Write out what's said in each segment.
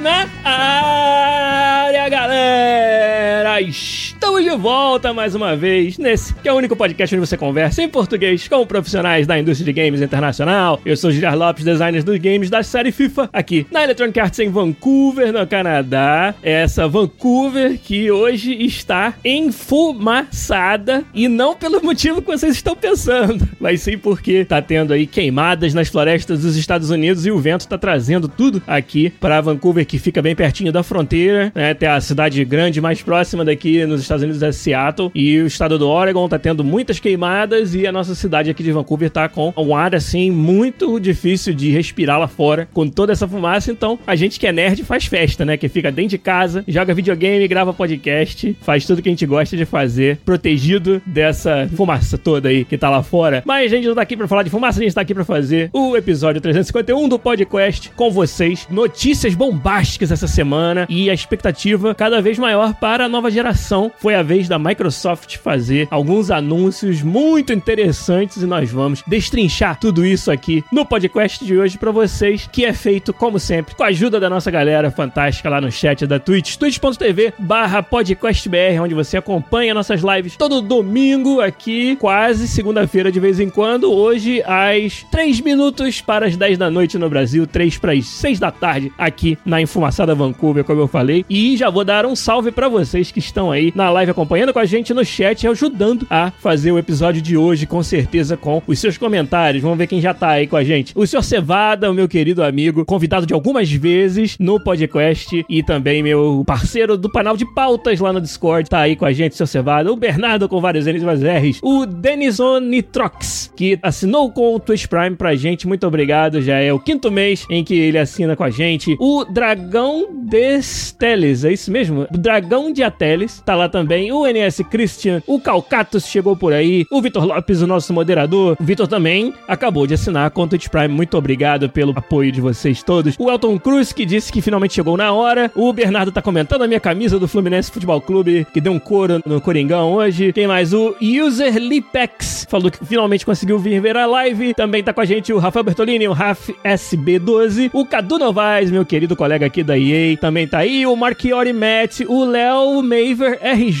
Na área, galera! Estamos de volta mais uma vez nesse que é o único podcast onde você conversa em português com profissionais da indústria de games internacional. Eu sou Gilhar Lopes, designer dos games da série FIFA, aqui na Electronic Arts em Vancouver, no Canadá. Essa Vancouver que hoje está enfumaçada e não pelo motivo que vocês estão pensando, mas sim porque tá tendo aí queimadas nas florestas dos Estados Unidos e o vento tá trazendo tudo aqui para Vancouver, que fica bem pertinho da fronteira, né? Tem a cidade grande mais próxima daqui nos Estados Unidos é Seattle e o estado do Oregon tá tendo muitas queimadas e a nossa cidade aqui de Vancouver tá com um ar assim muito difícil de respirar lá fora com toda essa fumaça. Então a gente que é nerd faz festa, né? Que fica dentro de casa, joga videogame, grava podcast, faz tudo que a gente gosta de fazer, protegido dessa fumaça toda aí que tá lá fora. Mas a gente não tá aqui pra falar de fumaça, a gente tá aqui pra fazer o episódio 351 do podcast com vocês. Notícias bombásticas essa semana e a expectativa cada vez maior para a nova geração. Foi a vez da Microsoft fazer alguns anúncios muito interessantes e nós vamos destrinchar tudo isso aqui no podcast de hoje para vocês, que é feito, como sempre, com a ajuda da nossa galera fantástica lá no chat da Twitch, twitch.tv barra podcastbr, onde você acompanha nossas lives todo domingo aqui, quase segunda-feira de vez em quando, hoje às 3 minutos para as 10 da noite no Brasil, 3 para as 6 da tarde aqui na Enfumaçada Vancouver, como eu falei, e já vou dar um salve para vocês que estão aí na live acompanhando com a gente no chat, ajudando a fazer o episódio de hoje, com certeza, com os seus comentários. Vamos ver quem já tá aí com a gente. O senhor Cevada, o meu querido amigo, convidado de algumas vezes no podcast e também meu parceiro do canal de pautas lá no Discord, tá aí com a gente, o senhor Cevada. O Bernardo com vários N's e R's. O Denison Nitrox, que assinou com o Twitch Prime pra gente. Muito obrigado. Já é o quinto mês em que ele assina com a gente. O Dragão Desteles, é isso mesmo? O Dragão de Ateles tá lá também. O NS Christian, o Calcatus chegou por aí. O Vitor Lopes, o nosso moderador. O Vitor também acabou de assinar com o Twitch Prime. Muito obrigado pelo apoio de vocês todos. O Elton Cruz, que disse que finalmente chegou na hora. O Bernardo tá comentando a minha camisa do Fluminense Futebol Clube, que deu um couro no Coringão hoje. Quem mais? O User Lipex falou que finalmente conseguiu vir ver a live. Também tá com a gente o Rafael Bertolini, o Raf SB12. O Cadu Novaes, meu querido colega aqui da EA, também tá aí. O Marchiori Matt, o Léo Maver RJ,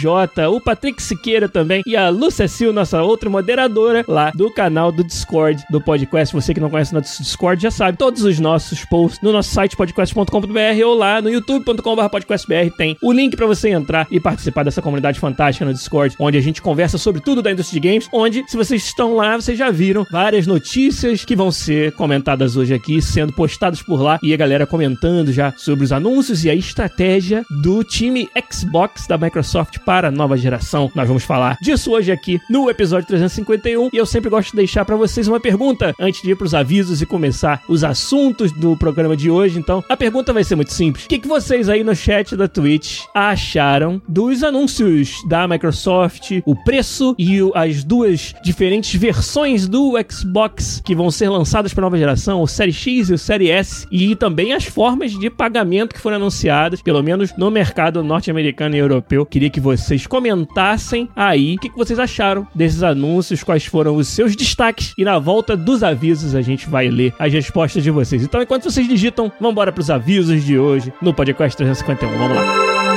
o Patrick Siqueira também e a Lúcia Sil, nossa outra moderadora lá do canal do Discord do podcast. Você que não conhece o nosso Discord já sabe, todos os nossos posts no nosso site podcast.com.br ou lá no youtube.com.br podcastbr tem o link para você entrar e participar dessa comunidade fantástica no Discord, onde a gente conversa sobre tudo da indústria de games, onde se vocês estão lá, vocês já viram várias notícias que vão ser comentadas hoje aqui, sendo postadas por lá e a galera comentando já sobre os anúncios e a estratégia do time Xbox da Microsoft para a nova geração. Nós vamos falar disso hoje aqui no episódio 351 e eu sempre gosto de deixar para vocês uma pergunta antes de ir para os avisos e começar os assuntos do programa de hoje. Então, a pergunta vai ser muito simples. O que, que vocês aí no chat da Twitch acharam dos anúncios da Microsoft, o preço e as duas diferentes versões do Xbox que vão ser lançadas para nova geração, o Série X e o Série S, e também as formas de pagamento que foram anunciadas, pelo menos no mercado norte-americano e europeu. Queria que vocês comentassem aí o que, vocês acharam desses anúncios, quais foram os seus destaques, e na volta dos avisos a gente vai ler as respostas de vocês. Então, enquanto vocês digitam, vamos embora para os avisos de hoje no Podcast 351. Vamos lá.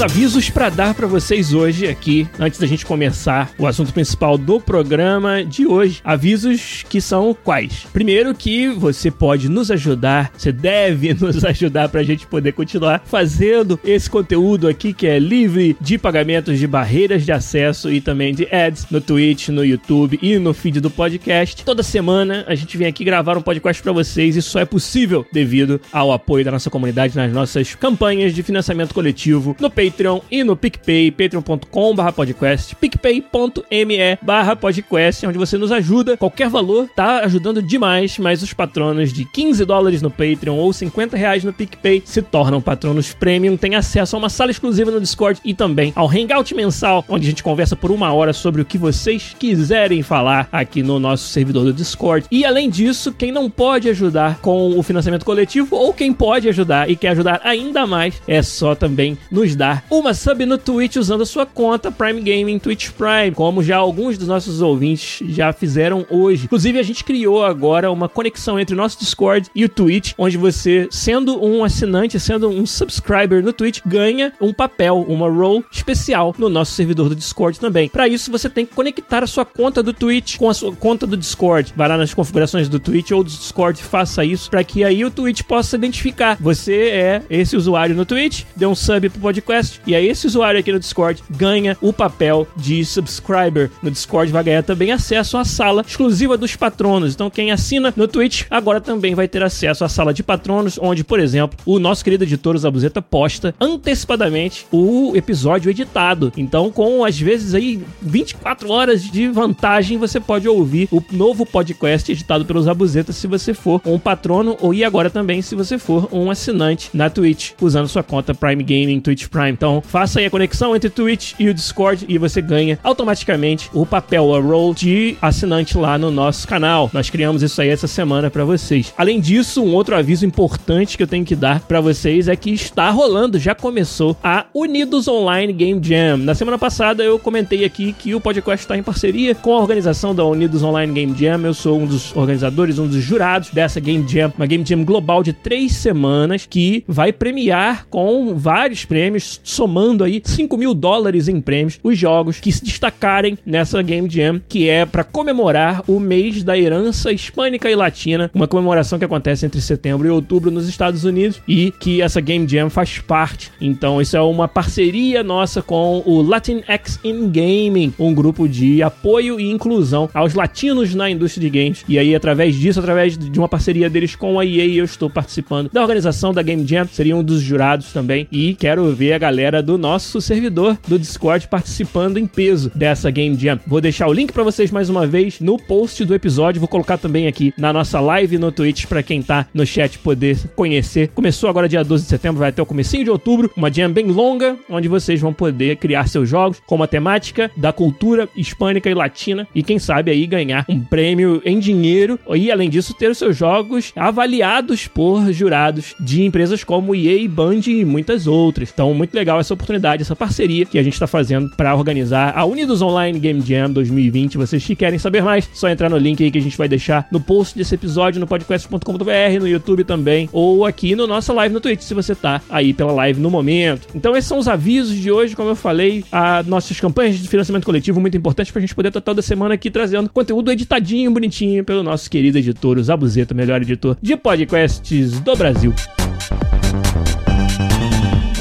Avisos para dar para vocês hoje aqui, antes da gente começar o assunto principal do programa de hoje. Avisos que são quais? Primeiro que você pode nos ajudar, você deve nos ajudar para a gente poder continuar fazendo esse conteúdo aqui que é livre de pagamentos de barreiras de acesso e também de ads no Twitch, no YouTube e no feed do podcast. Toda semana a gente vem aqui gravar um podcast para vocês e só é possível devido ao apoio da nossa comunidade nas nossas campanhas de financiamento coletivo no Patreon e no PicPay, patreon.com.br podcast, picpay.me barra podcast, onde você nos ajuda. Qualquer valor tá ajudando demais, mas os patronos de 15 dólares no Patreon ou 50 reais no PicPay se tornam patronos premium, têm acesso a uma sala exclusiva no Discord e também ao Hangout mensal, onde a gente conversa por uma hora sobre o que vocês quiserem falar aqui no nosso servidor do Discord. E além disso, quem não pode ajudar com o financiamento coletivo ou quem pode ajudar e quer ajudar ainda mais, é só também nos dar uma sub no Twitch usando a sua conta Prime Gaming Twitch Prime, como já alguns dos nossos ouvintes já fizeram hoje. Inclusive, a gente criou agora uma conexão entre o nosso Discord e o Twitch, onde você, sendo um assinante, sendo um subscriber no Twitch, ganha um papel, uma role especial no nosso servidor do Discord também. Para isso, você tem que conectar a sua conta do Twitch com a sua conta do Discord. Vai lá nas configurações do Twitch ou do Discord, faça isso para que aí o Twitch possa identificar. Você é esse usuário no Twitch, deu um sub pro podcast e aí esse usuário aqui no Discord ganha o papel de subscriber. No Discord vai ganhar também acesso à sala exclusiva dos patronos. Então quem assina no Twitch agora também vai ter acesso à sala de patronos, onde, por exemplo, o nosso querido editor Zabuzeta posta antecipadamente o episódio editado. Então, com às vezes aí 24 horas de vantagem, você pode ouvir o novo podcast editado pelo Zabuzeta se você for um patrono ou e agora também se você for um assinante na Twitch usando sua conta Prime Gaming Twitch Prime. Então, faça aí a conexão entre Twitch e o Discord e você ganha automaticamente o papel, a role de assinante lá no nosso canal. Nós criamos isso aí essa semana para vocês. Além disso, um outro aviso importante que eu tenho que dar para vocês é que está rolando, já começou a Unidos Online Game Jam. Na semana passada eu comentei aqui que o podcast está em parceria com a organização da Unidos Online Game Jam. Eu sou um dos organizadores, um dos jurados dessa Game Jam, uma Game Jam global de três semanas que vai premiar com vários prêmios, somando aí 5 mil dólares em prêmios, os jogos que se destacarem nessa Game Jam, que é para comemorar o mês da herança hispânica e latina, uma comemoração que acontece entre setembro e outubro nos Estados Unidos e que essa Game Jam faz parte. Então, isso é uma parceria nossa com o Latinx in Gaming, um grupo de apoio e inclusão aos latinos na indústria de games. E aí, através disso, através de uma parceria deles com a EA, eu estou participando da organização da Game Jam, seria um dos jurados também. E quero ver a galera do nosso servidor do Discord participando em peso dessa Game Jam. Vou deixar o link para vocês mais uma vez no post do episódio. Vou colocar também aqui na nossa live no Twitch para quem tá no chat poder conhecer. Começou agora dia 12 de setembro, vai até o comecinho de outubro, uma jam bem longa, onde vocês vão poder criar seus jogos com a temática da cultura hispânica e latina e quem sabe aí ganhar um prêmio em dinheiro e além disso ter os seus jogos avaliados por jurados de empresas como EA, Band e muitas outras. Então, muito legal essa oportunidade, essa parceria que a gente está fazendo para organizar a Unidos Online Game Jam 2020. Vocês que querem saber mais, só entrar no link aí que a gente vai deixar no post desse episódio no podcast.com.br, no YouTube também, ou aqui no nossa live no Twitch, se você tá aí pela live no momento. Então, esses são os avisos de hoje, como eu falei, a nossas campanhas de financiamento coletivo muito importantes pra gente poder estar toda semana aqui trazendo conteúdo editadinho, bonitinho pelo nosso querido editor, o Zabuzeta, melhor editor de podcasts do Brasil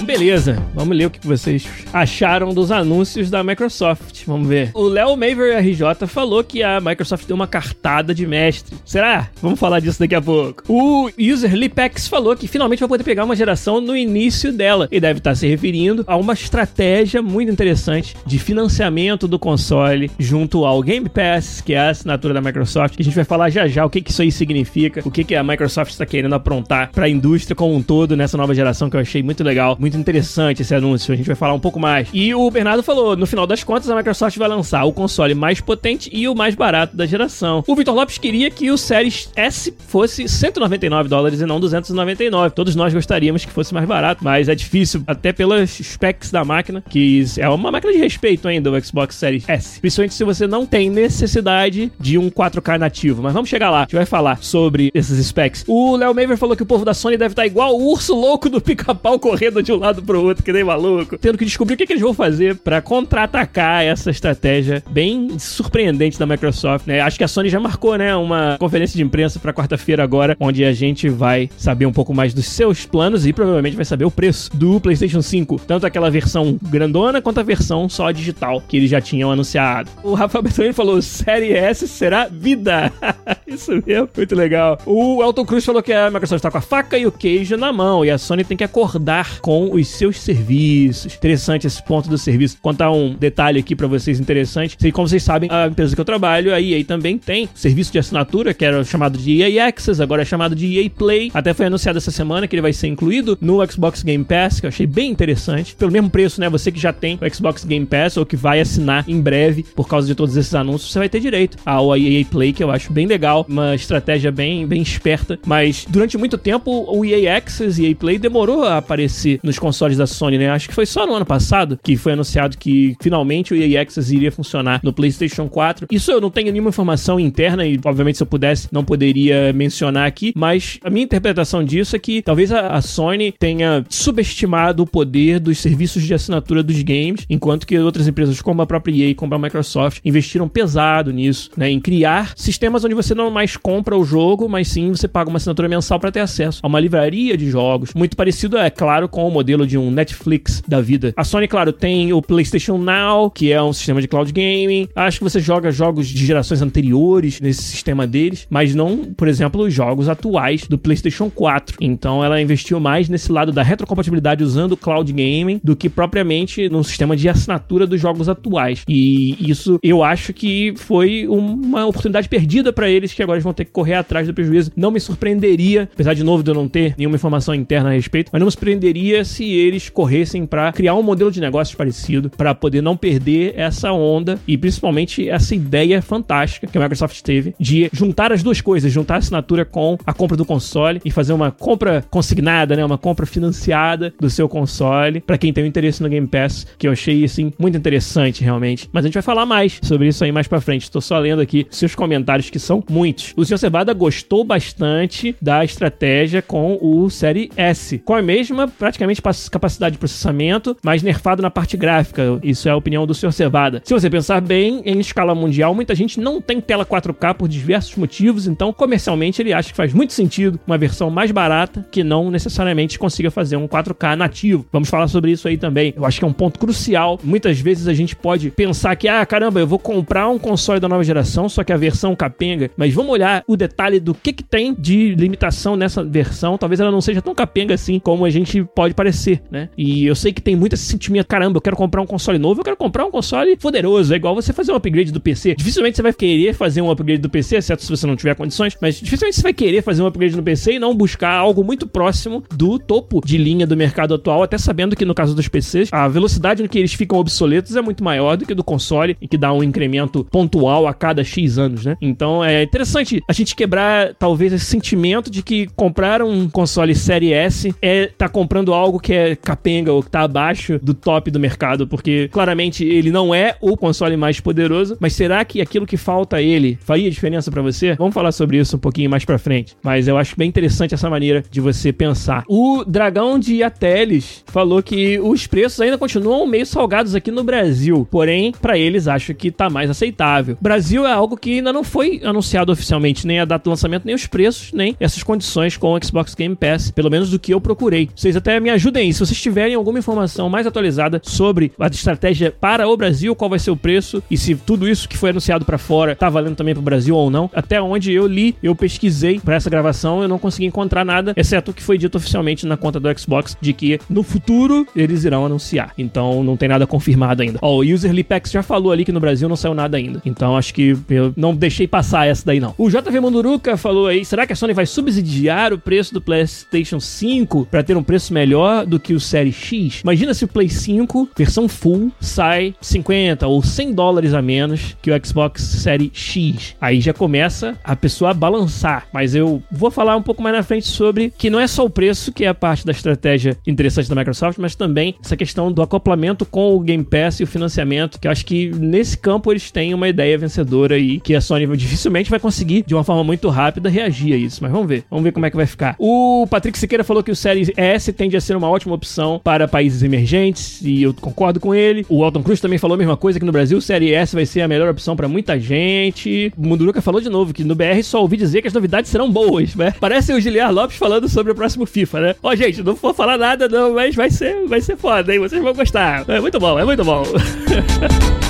beleza. Vamos ler o que vocês acharam dos anúncios da Microsoft. Vamos ver. O Léo Maver RJ falou que a Microsoft deu uma cartada de mestre. Será? Vamos falar disso daqui a pouco. O user Lipex falou que finalmente vai poder pegar uma geração no início dela e deve estar se referindo a uma estratégia muito interessante de financiamento do console junto ao Game Pass, que é a assinatura da Microsoft. A gente vai falar já já o que, que isso aí significa, o que, que a Microsoft está querendo aprontar para a indústria como um todo nessa nova geração que eu achei muito legal, muito interessante esse anúncio, a gente vai falar um pouco mais. E o Bernardo falou, no final das contas, a Microsoft vai lançar o console mais potente e o mais barato da geração. O Vitor Lopes queria que o Series S fosse 199 dólares e não 299. Todos nós gostaríamos que fosse mais barato, mas é difícil, até pelas specs da máquina, que é uma máquina de respeito ainda, o Xbox Series S. Principalmente se você não tem necessidade de um 4K nativo. Mas vamos chegar lá, a gente vai falar sobre esses specs. O Léo Maver falou que o povo da Sony deve estar igual o urso louco do pica-pau correndo de um lado lado pro outro, que nem maluco, tendo que descobrir o que, que eles vão fazer para contra-atacar essa estratégia bem surpreendente da Microsoft, né? Acho que a Sony já marcou, né, uma conferência de imprensa para quarta-feira agora, onde a gente vai saber um pouco mais dos seus planos e provavelmente vai saber o preço do PlayStation 5, tanto aquela versão grandona quanto a versão só digital que eles já tinham anunciado. O Rafael Bertolini falou: Série S será vida. Isso mesmo, muito legal. O Elton Cruz falou que a Microsoft está com a faca e o queijo na mão e a Sony tem que acordar com os seus serviços. Interessante esse ponto do serviço. Contar um detalhe aqui para vocês interessante. Como vocês sabem, a empresa que eu trabalho, a EA também tem serviço de assinatura que era chamado de EA Access, agora é chamado de EA Play. Até foi anunciado essa semana que ele vai ser incluído no Xbox Game Pass, que eu achei bem interessante. Pelo mesmo preço, né? Você que já tem o Xbox Game Pass ou que vai assinar em breve por causa de todos esses anúncios, você vai ter direito ao EA Play, que eu acho bem legal, uma estratégia bem, bem esperta. Mas durante muito tempo, o EA Access e EA Play demorou a aparecer nos consoles da Sony, né? Acho que foi só no ano passado que foi anunciado que finalmente o EA Access iria funcionar no PlayStation 4. Isso eu não tenho nenhuma informação interna e, obviamente, se eu pudesse, não poderia mencionar aqui, mas a minha interpretação disso é que talvez a, Sony tenha subestimado o poder dos serviços de assinatura dos games, enquanto que outras empresas como a própria EA, como a Microsoft, investiram pesado nisso, né, em criar sistemas onde você não mais compra o jogo, mas sim você paga uma assinatura mensal para ter acesso a uma livraria de jogos, muito parecido, é claro, com o modelo de um Netflix da vida. A Sony, claro, tem o PlayStation Now, que é um sistema de cloud gaming. Acho que você joga jogos de gerações anteriores nesse sistema deles, mas não, por exemplo, os jogos atuais do PlayStation 4. Então ela investiu mais nesse lado da retrocompatibilidade usando o cloud gaming do que propriamente no sistema de assinatura dos jogos atuais. E isso eu acho que foi uma oportunidade perdida para eles que agora vão ter que correr atrás do prejuízo. Não me surpreenderia, apesar de novo de eu não ter nenhuma informação interna a respeito, mas não me surpreenderia se eles corressem para criar um modelo de negócios parecido para poder não perder essa onda e principalmente essa ideia fantástica que a Microsoft teve de juntar as duas coisas, juntar a assinatura com a compra do console e fazer uma compra consignada, né, uma compra financiada do seu console para quem tem um interesse no Game Pass, que eu achei assim muito interessante realmente. Mas a gente vai falar mais sobre isso aí mais para frente. Estou só lendo aqui seus comentários que são muitos. O Sr. Cevada gostou bastante da estratégia com o Série S, com a mesma praticamente capacidade de processamento, mas nerfado na parte gráfica. Isso é a opinião do Sr. Cevada. Se você pensar bem, em escala mundial, muita gente não tem tela 4K por diversos motivos, então comercialmente ele acha que faz muito sentido uma versão mais barata que não necessariamente consiga fazer um 4K nativo. Vamos falar sobre isso aí também. Eu acho que é um ponto crucial. Muitas vezes a gente pode pensar que, ah, caramba, eu vou comprar um console da nova geração, só que a versão capenga, mas vamos olhar o detalhe do que, que tem de limitação nessa versão. Talvez ela não seja tão capenga assim como a gente pode parecer, né? E eu sei que tem muito esse sentimento, caramba, eu quero comprar um console novo, eu quero comprar um console poderoso. É igual você fazer um upgrade do PC. Dificilmente você vai querer fazer um upgrade do PC, exceto se você não tiver condições, mas dificilmente você vai querer fazer um upgrade no PC e não buscar algo muito próximo do topo de linha do mercado atual, até sabendo que no caso dos PCs, a velocidade no que eles ficam obsoletos é muito maior do que do console e que dá um incremento pontual a cada X anos, né? Então é interessante a gente quebrar talvez esse sentimento de que comprar um console Série S é tá comprando algo que é capenga ou que tá abaixo do top do mercado, porque claramente ele não é o console mais poderoso, mas será que aquilo que falta a ele faria diferença para você? Vamos falar sobre isso um pouquinho mais para frente, mas eu acho bem interessante essa maneira de você pensar. O Dragão de Ateles falou que os preços ainda continuam meio salgados aqui no Brasil, porém, para eles acho que tá mais aceitável. Brasil é algo que ainda não foi anunciado oficialmente, nem a data do lançamento, nem os preços, nem essas condições com o Xbox Game Pass, pelo menos do que eu procurei. Vocês até me ajudem se vocês tiverem alguma informação mais atualizada sobre a estratégia para o Brasil, qual vai ser o preço e se tudo isso que foi anunciado para fora tá valendo também para o Brasil ou não. Até onde eu li, eu pesquisei para essa gravação, eu não consegui encontrar nada, exceto o que foi dito oficialmente na conta do Xbox de que no futuro eles irão anunciar. Então não tem nada confirmado ainda. Ó, o User Lipex já falou ali que no Brasil não saiu nada ainda. Então acho que eu não deixei passar essa daí não. O JV Munduruka falou aí, será que a Sony vai subsidiar o preço do PlayStation 5 para ter um preço melhor do que o Série X? Imagina se o Play 5, versão full, sai 50 ou 100 dólares a menos que o Xbox Série X. Aí já começa a pessoa a balançar. Mas eu vou falar um pouco mais na frente sobre que não é só o preço que é a parte da estratégia interessante da Microsoft, mas também essa questão do acoplamento com o Game Pass e o financiamento, que eu acho que nesse campo eles têm uma ideia vencedora e que a Sony dificilmente vai conseguir, de uma forma muito rápida, reagir a isso. Mas vamos ver. Vamos ver como é que vai ficar. O Patrick Siqueira falou que o Série S tende a ser uma ótima opção para países emergentes, e eu concordo com ele. O Alton Cruz também falou a mesma coisa que no Brasil, Série S vai ser a melhor opção para muita gente. O Munduruca falou de novo que no BR só ouvi dizer que as novidades serão boas, né? Parece o Giliar Lopes falando sobre o próximo FIFA, né? Ó, gente, não vou falar nada não, mas vai ser, vai ser foda, hein? Vocês vão gostar. É muito bom, é muito bom.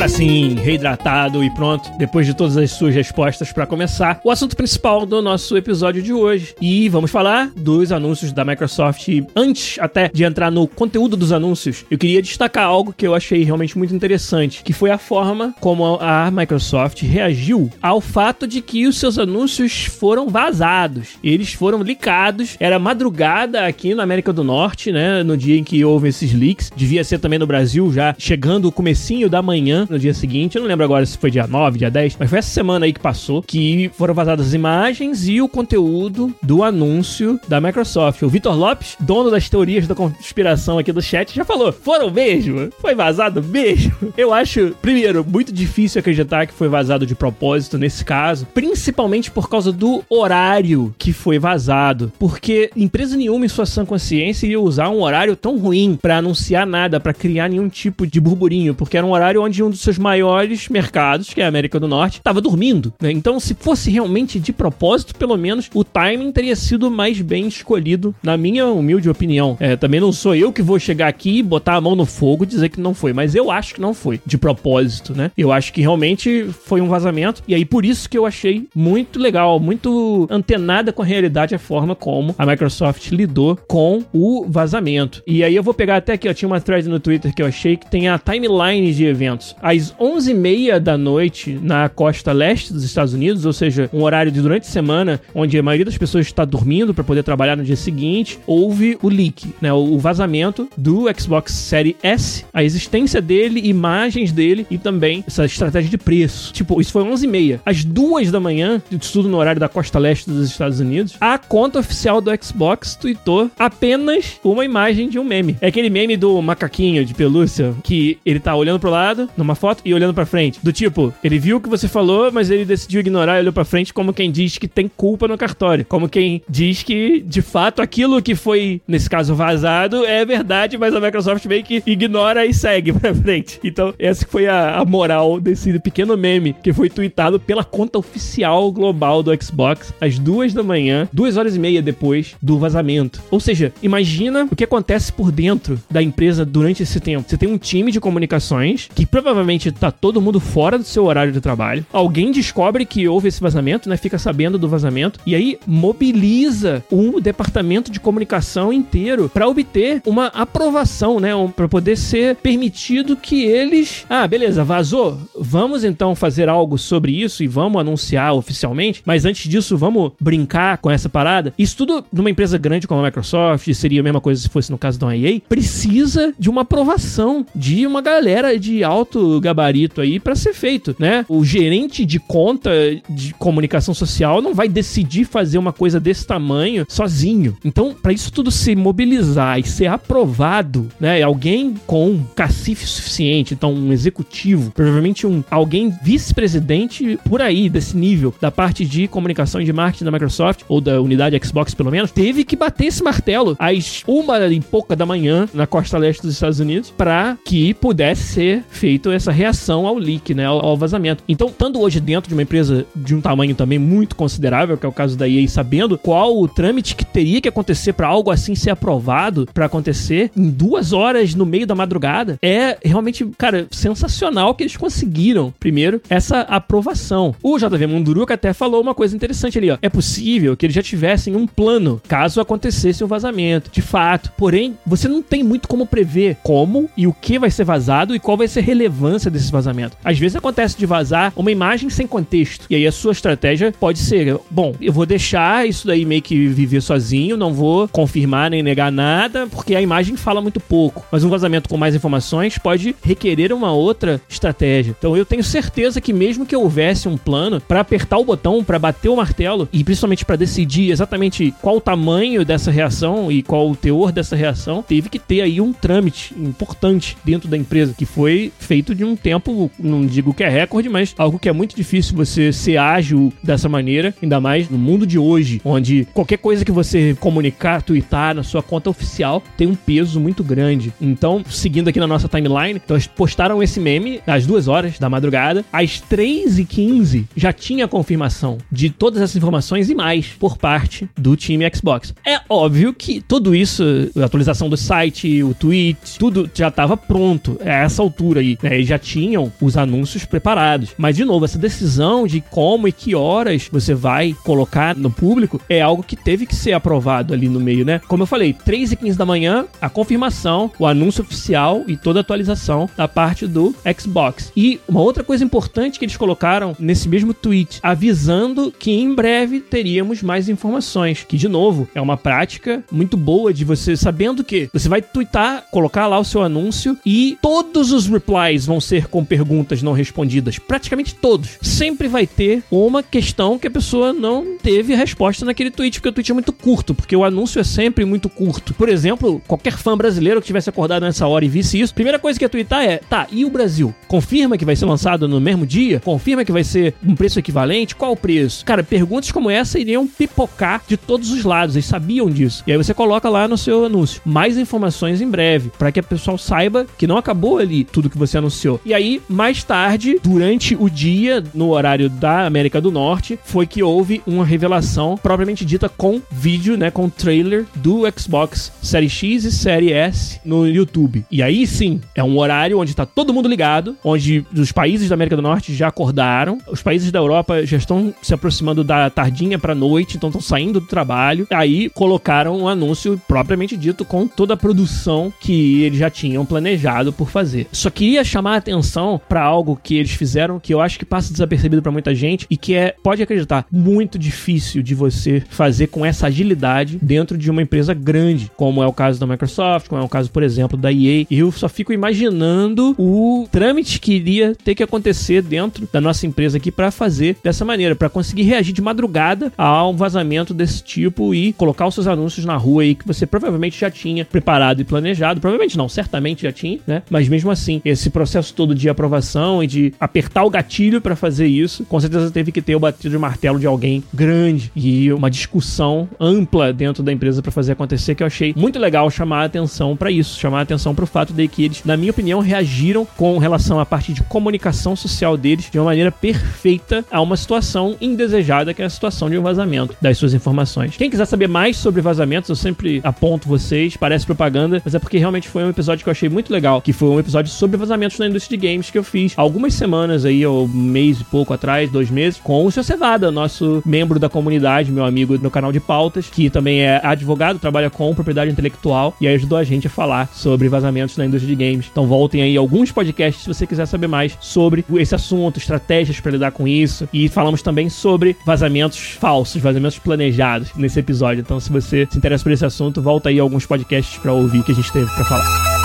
Agora sim, reidratado e pronto, depois de todas as suas respostas para começar, o assunto principal do nosso episódio de hoje. E vamos falar dos anúncios da Microsoft. Antes até de entrar no conteúdo dos anúncios, eu queria destacar algo que eu achei realmente muito interessante, que foi a forma como a Microsoft reagiu ao fato de que os seus anúncios foram vazados. Eles foram licados. Era madrugada aqui na América do Norte, né, no dia em que houve esses leaks. Devia ser também no Brasil, já chegando o comecinho da manhã no dia seguinte. Eu não lembro agora se foi dia 9, dia 10, mas foi essa semana aí que passou que foram vazadas as imagens e o conteúdo do anúncio da Microsoft. O Vitor Lopes, dono das teorias da conspiração aqui do chat, já falou: foram mesmo? Foi vazado mesmo? Eu acho, primeiro, muito difícil acreditar que foi vazado de propósito nesse caso, principalmente por causa do horário que foi vazado. Porque empresa nenhuma em sua sã consciência ia usar um horário tão ruim para anunciar nada, para criar nenhum tipo de burburinho, porque era um horário onde um dos seus maiores mercados, que é a América do Norte, estava dormindo. Né? Então, se fosse realmente de propósito, pelo menos o timing teria sido mais bem escolhido, na minha humilde opinião. É, também não sou eu que vou chegar aqui, botar a mão no fogo e dizer que não foi, mas eu acho que não foi de propósito, né? Eu acho que realmente foi um vazamento, e aí por isso que eu achei muito legal, muito antenada com a realidade a forma como a Microsoft lidou com o vazamento. E aí eu vou pegar até aqui, ó, tinha uma thread no Twitter que eu achei que tem a timeline de eventos. Às 11h30 da noite na costa leste dos Estados Unidos, ou seja, um horário de durante a semana, onde a maioria das pessoas está dormindo para poder trabalhar no dia seguinte, houve o leak, né, o vazamento do Xbox Series S, a existência dele, imagens dele e também essa estratégia de preço. Tipo, isso foi 11h30. Às 2 da manhã, tudo no horário da costa leste dos Estados Unidos, a conta oficial do Xbox tweetou apenas uma imagem de um meme. É aquele meme do macaquinho de pelúcia que ele tá olhando pro lado, numa foto, e olhando pra frente. Do tipo, ele viu o que você falou, mas ele decidiu ignorar e olhou pra frente como quem diz que tem culpa no cartório. Como quem diz que, de fato, aquilo que foi, nesse caso, vazado é verdade, mas a Microsoft meio que ignora e segue pra frente. Então, essa foi a, a moral desse pequeno meme que foi tweetado pela conta oficial global do Xbox às duas da manhã, duas horas e meia depois do vazamento. Ou seja, imagina o que acontece por dentro da empresa durante esse tempo. Você tem um time de comunicações que provavelmente tá todo mundo fora do seu horário de trabalho. Alguém descobre que houve esse vazamento, né? Fica sabendo do vazamento e aí mobiliza o departamento de comunicação inteiro para obter uma aprovação, né? Um, para poder ser permitido que eles, ah, beleza, vazou. Vamos então fazer algo sobre isso e vamos anunciar oficialmente. Mas antes disso, vamos brincar com essa parada. Isso tudo numa empresa grande como a Microsoft, seria a mesma coisa se fosse no caso da EA, precisa de uma aprovação de uma galera de alto gabarito aí para ser feito, né? O gerente de conta de comunicação social não vai decidir fazer uma coisa desse tamanho sozinho. Então, para isso tudo se mobilizar e ser aprovado, né? Alguém com cacife suficiente, então um executivo, provavelmente um alguém vice-presidente por aí desse nível da parte de comunicação e de marketing da Microsoft ou da unidade Xbox pelo menos, teve que bater esse martelo às uma e pouca da manhã na costa leste dos Estados Unidos para que pudesse ser feito essa reação ao leak, né, ao, ao, vazamento. Então, estando hoje dentro de uma empresa de um tamanho também muito considerável, que é o caso da EA, sabendo qual o trâmite que teria que acontecer para algo assim ser aprovado para acontecer em duas horas no meio da madrugada, é realmente, cara, sensacional que eles conseguiram, primeiro, essa aprovação. O JV Munduruka até falou uma coisa interessante ali, ó. É possível que eles já tivessem um plano caso acontecesse um vazamento, de fato. Porém, você não tem muito como prever como e o que vai ser vazado e qual vai ser relevância importância desse vazamento. Às vezes acontece de vazar uma imagem sem contexto. E aí a sua estratégia pode ser: bom, eu vou deixar isso daí meio que viver sozinho, não vou confirmar nem negar nada, porque a imagem fala muito pouco. Mas um vazamento com mais informações pode requerer uma outra estratégia. Então eu tenho certeza que mesmo que houvesse um plano para apertar o botão, para bater o martelo e principalmente para decidir exatamente qual o tamanho dessa reação e qual o teor dessa reação, teve que ter aí um trâmite importante dentro da empresa que foi feito de um tempo, não digo que é recorde, mas algo que é muito difícil você ser ágil dessa maneira, ainda mais no mundo de hoje, onde qualquer coisa que você comunicar, twittar na sua conta oficial tem um peso muito grande. Então, seguindo aqui na nossa timeline, então eles postaram esse meme às duas horas da madrugada, às 3h15 já tinha a confirmação de todas essas informações e mais por parte do time Xbox. É óbvio que tudo isso, a atualização do site, o tweet, tudo já estava pronto a essa altura aí, né? Já tinham os anúncios preparados. Mas, de novo, essa decisão de como e que horas você vai colocar no público é algo que teve que ser aprovado ali no meio, né? Como eu falei, 3 e 15 da manhã, a confirmação, o anúncio oficial e toda a atualização da parte do Xbox. E uma outra coisa importante que eles colocaram nesse mesmo tweet, avisando que em breve teríamos mais informações. Que, de novo, é uma prática muito boa de você, sabendo que você vai twittar, colocar lá o seu anúncio e todos os replies vão ser com perguntas não respondidas. Praticamente todos. Sempre vai ter uma questão que a pessoa não teve resposta naquele tweet, porque o tweet é muito curto, porque o anúncio é sempre muito curto. Por exemplo, qualquer fã brasileiro que tivesse acordado nessa hora e visse isso, primeira coisa que ia twittar é: tá, e o Brasil? Confirma que vai ser lançado no mesmo dia? Confirma que vai ser um preço equivalente? Qual o preço? Cara, perguntas como essa iriam pipocar de todos os lados, eles sabiam disso. E aí você coloca lá no seu anúncio mais informações em breve, para que a pessoa saiba que não acabou ali tudo que você anunciou. E aí, mais tarde, durante o dia, no horário da América do Norte, foi que houve uma revelação propriamente dita com vídeo, né, com trailer do Xbox Série X e Série S no YouTube. E aí sim, é um horário onde tá todo mundo ligado, onde os países da América do Norte já acordaram, os países da Europa já estão se aproximando da tardinha pra noite, então estão saindo do trabalho. Aí colocaram um anúncio propriamente dito com toda a produção que eles já tinham planejado por fazer. Só queria chamar a atenção para algo que eles fizeram que eu acho que passa desapercebido para muita gente e que é, pode acreditar, muito difícil de você fazer com essa agilidade dentro de uma empresa grande, como é o caso da Microsoft, como é o caso, por exemplo, da EA. Eu só fico imaginando o trâmite que iria ter que acontecer dentro da nossa empresa aqui para fazer dessa maneira, para conseguir reagir de madrugada a um vazamento desse tipo e colocar os seus anúncios na rua aí que você provavelmente já tinha preparado e planejado. Provavelmente não, certamente já tinha, né? Mas mesmo assim, esse processo todo de aprovação e de apertar o gatilho para fazer isso, com certeza teve que ter o batido de martelo de alguém grande e uma discussão ampla dentro da empresa para fazer acontecer que eu achei muito legal chamar a atenção para isso, chamar a atenção para o fato de que eles, na minha opinião, reagiram com relação à parte de comunicação social deles de uma maneira perfeita a uma situação indesejada que é a situação de um vazamento das suas informações. Quem quiser saber mais sobre vazamentos, eu sempre aponto vocês, parece propaganda, mas é porque realmente foi um episódio que eu achei muito legal, que foi um episódio sobre vazamentos na indústria de games que eu fiz algumas semanas aí, ou um mês e pouco atrás, dois meses, com o seu Cevada, nosso membro da comunidade, meu amigo no canal de pautas, que também é advogado, trabalha com propriedade intelectual e ajudou a gente a falar sobre vazamentos na indústria de games. Então voltem aí alguns podcasts se você quiser saber mais sobre esse assunto, estratégias para lidar com isso e falamos também sobre vazamentos falsos, vazamentos planejados nesse episódio. Então se você se interessa por esse assunto, volta aí alguns podcasts para ouvir que a gente teve para falar.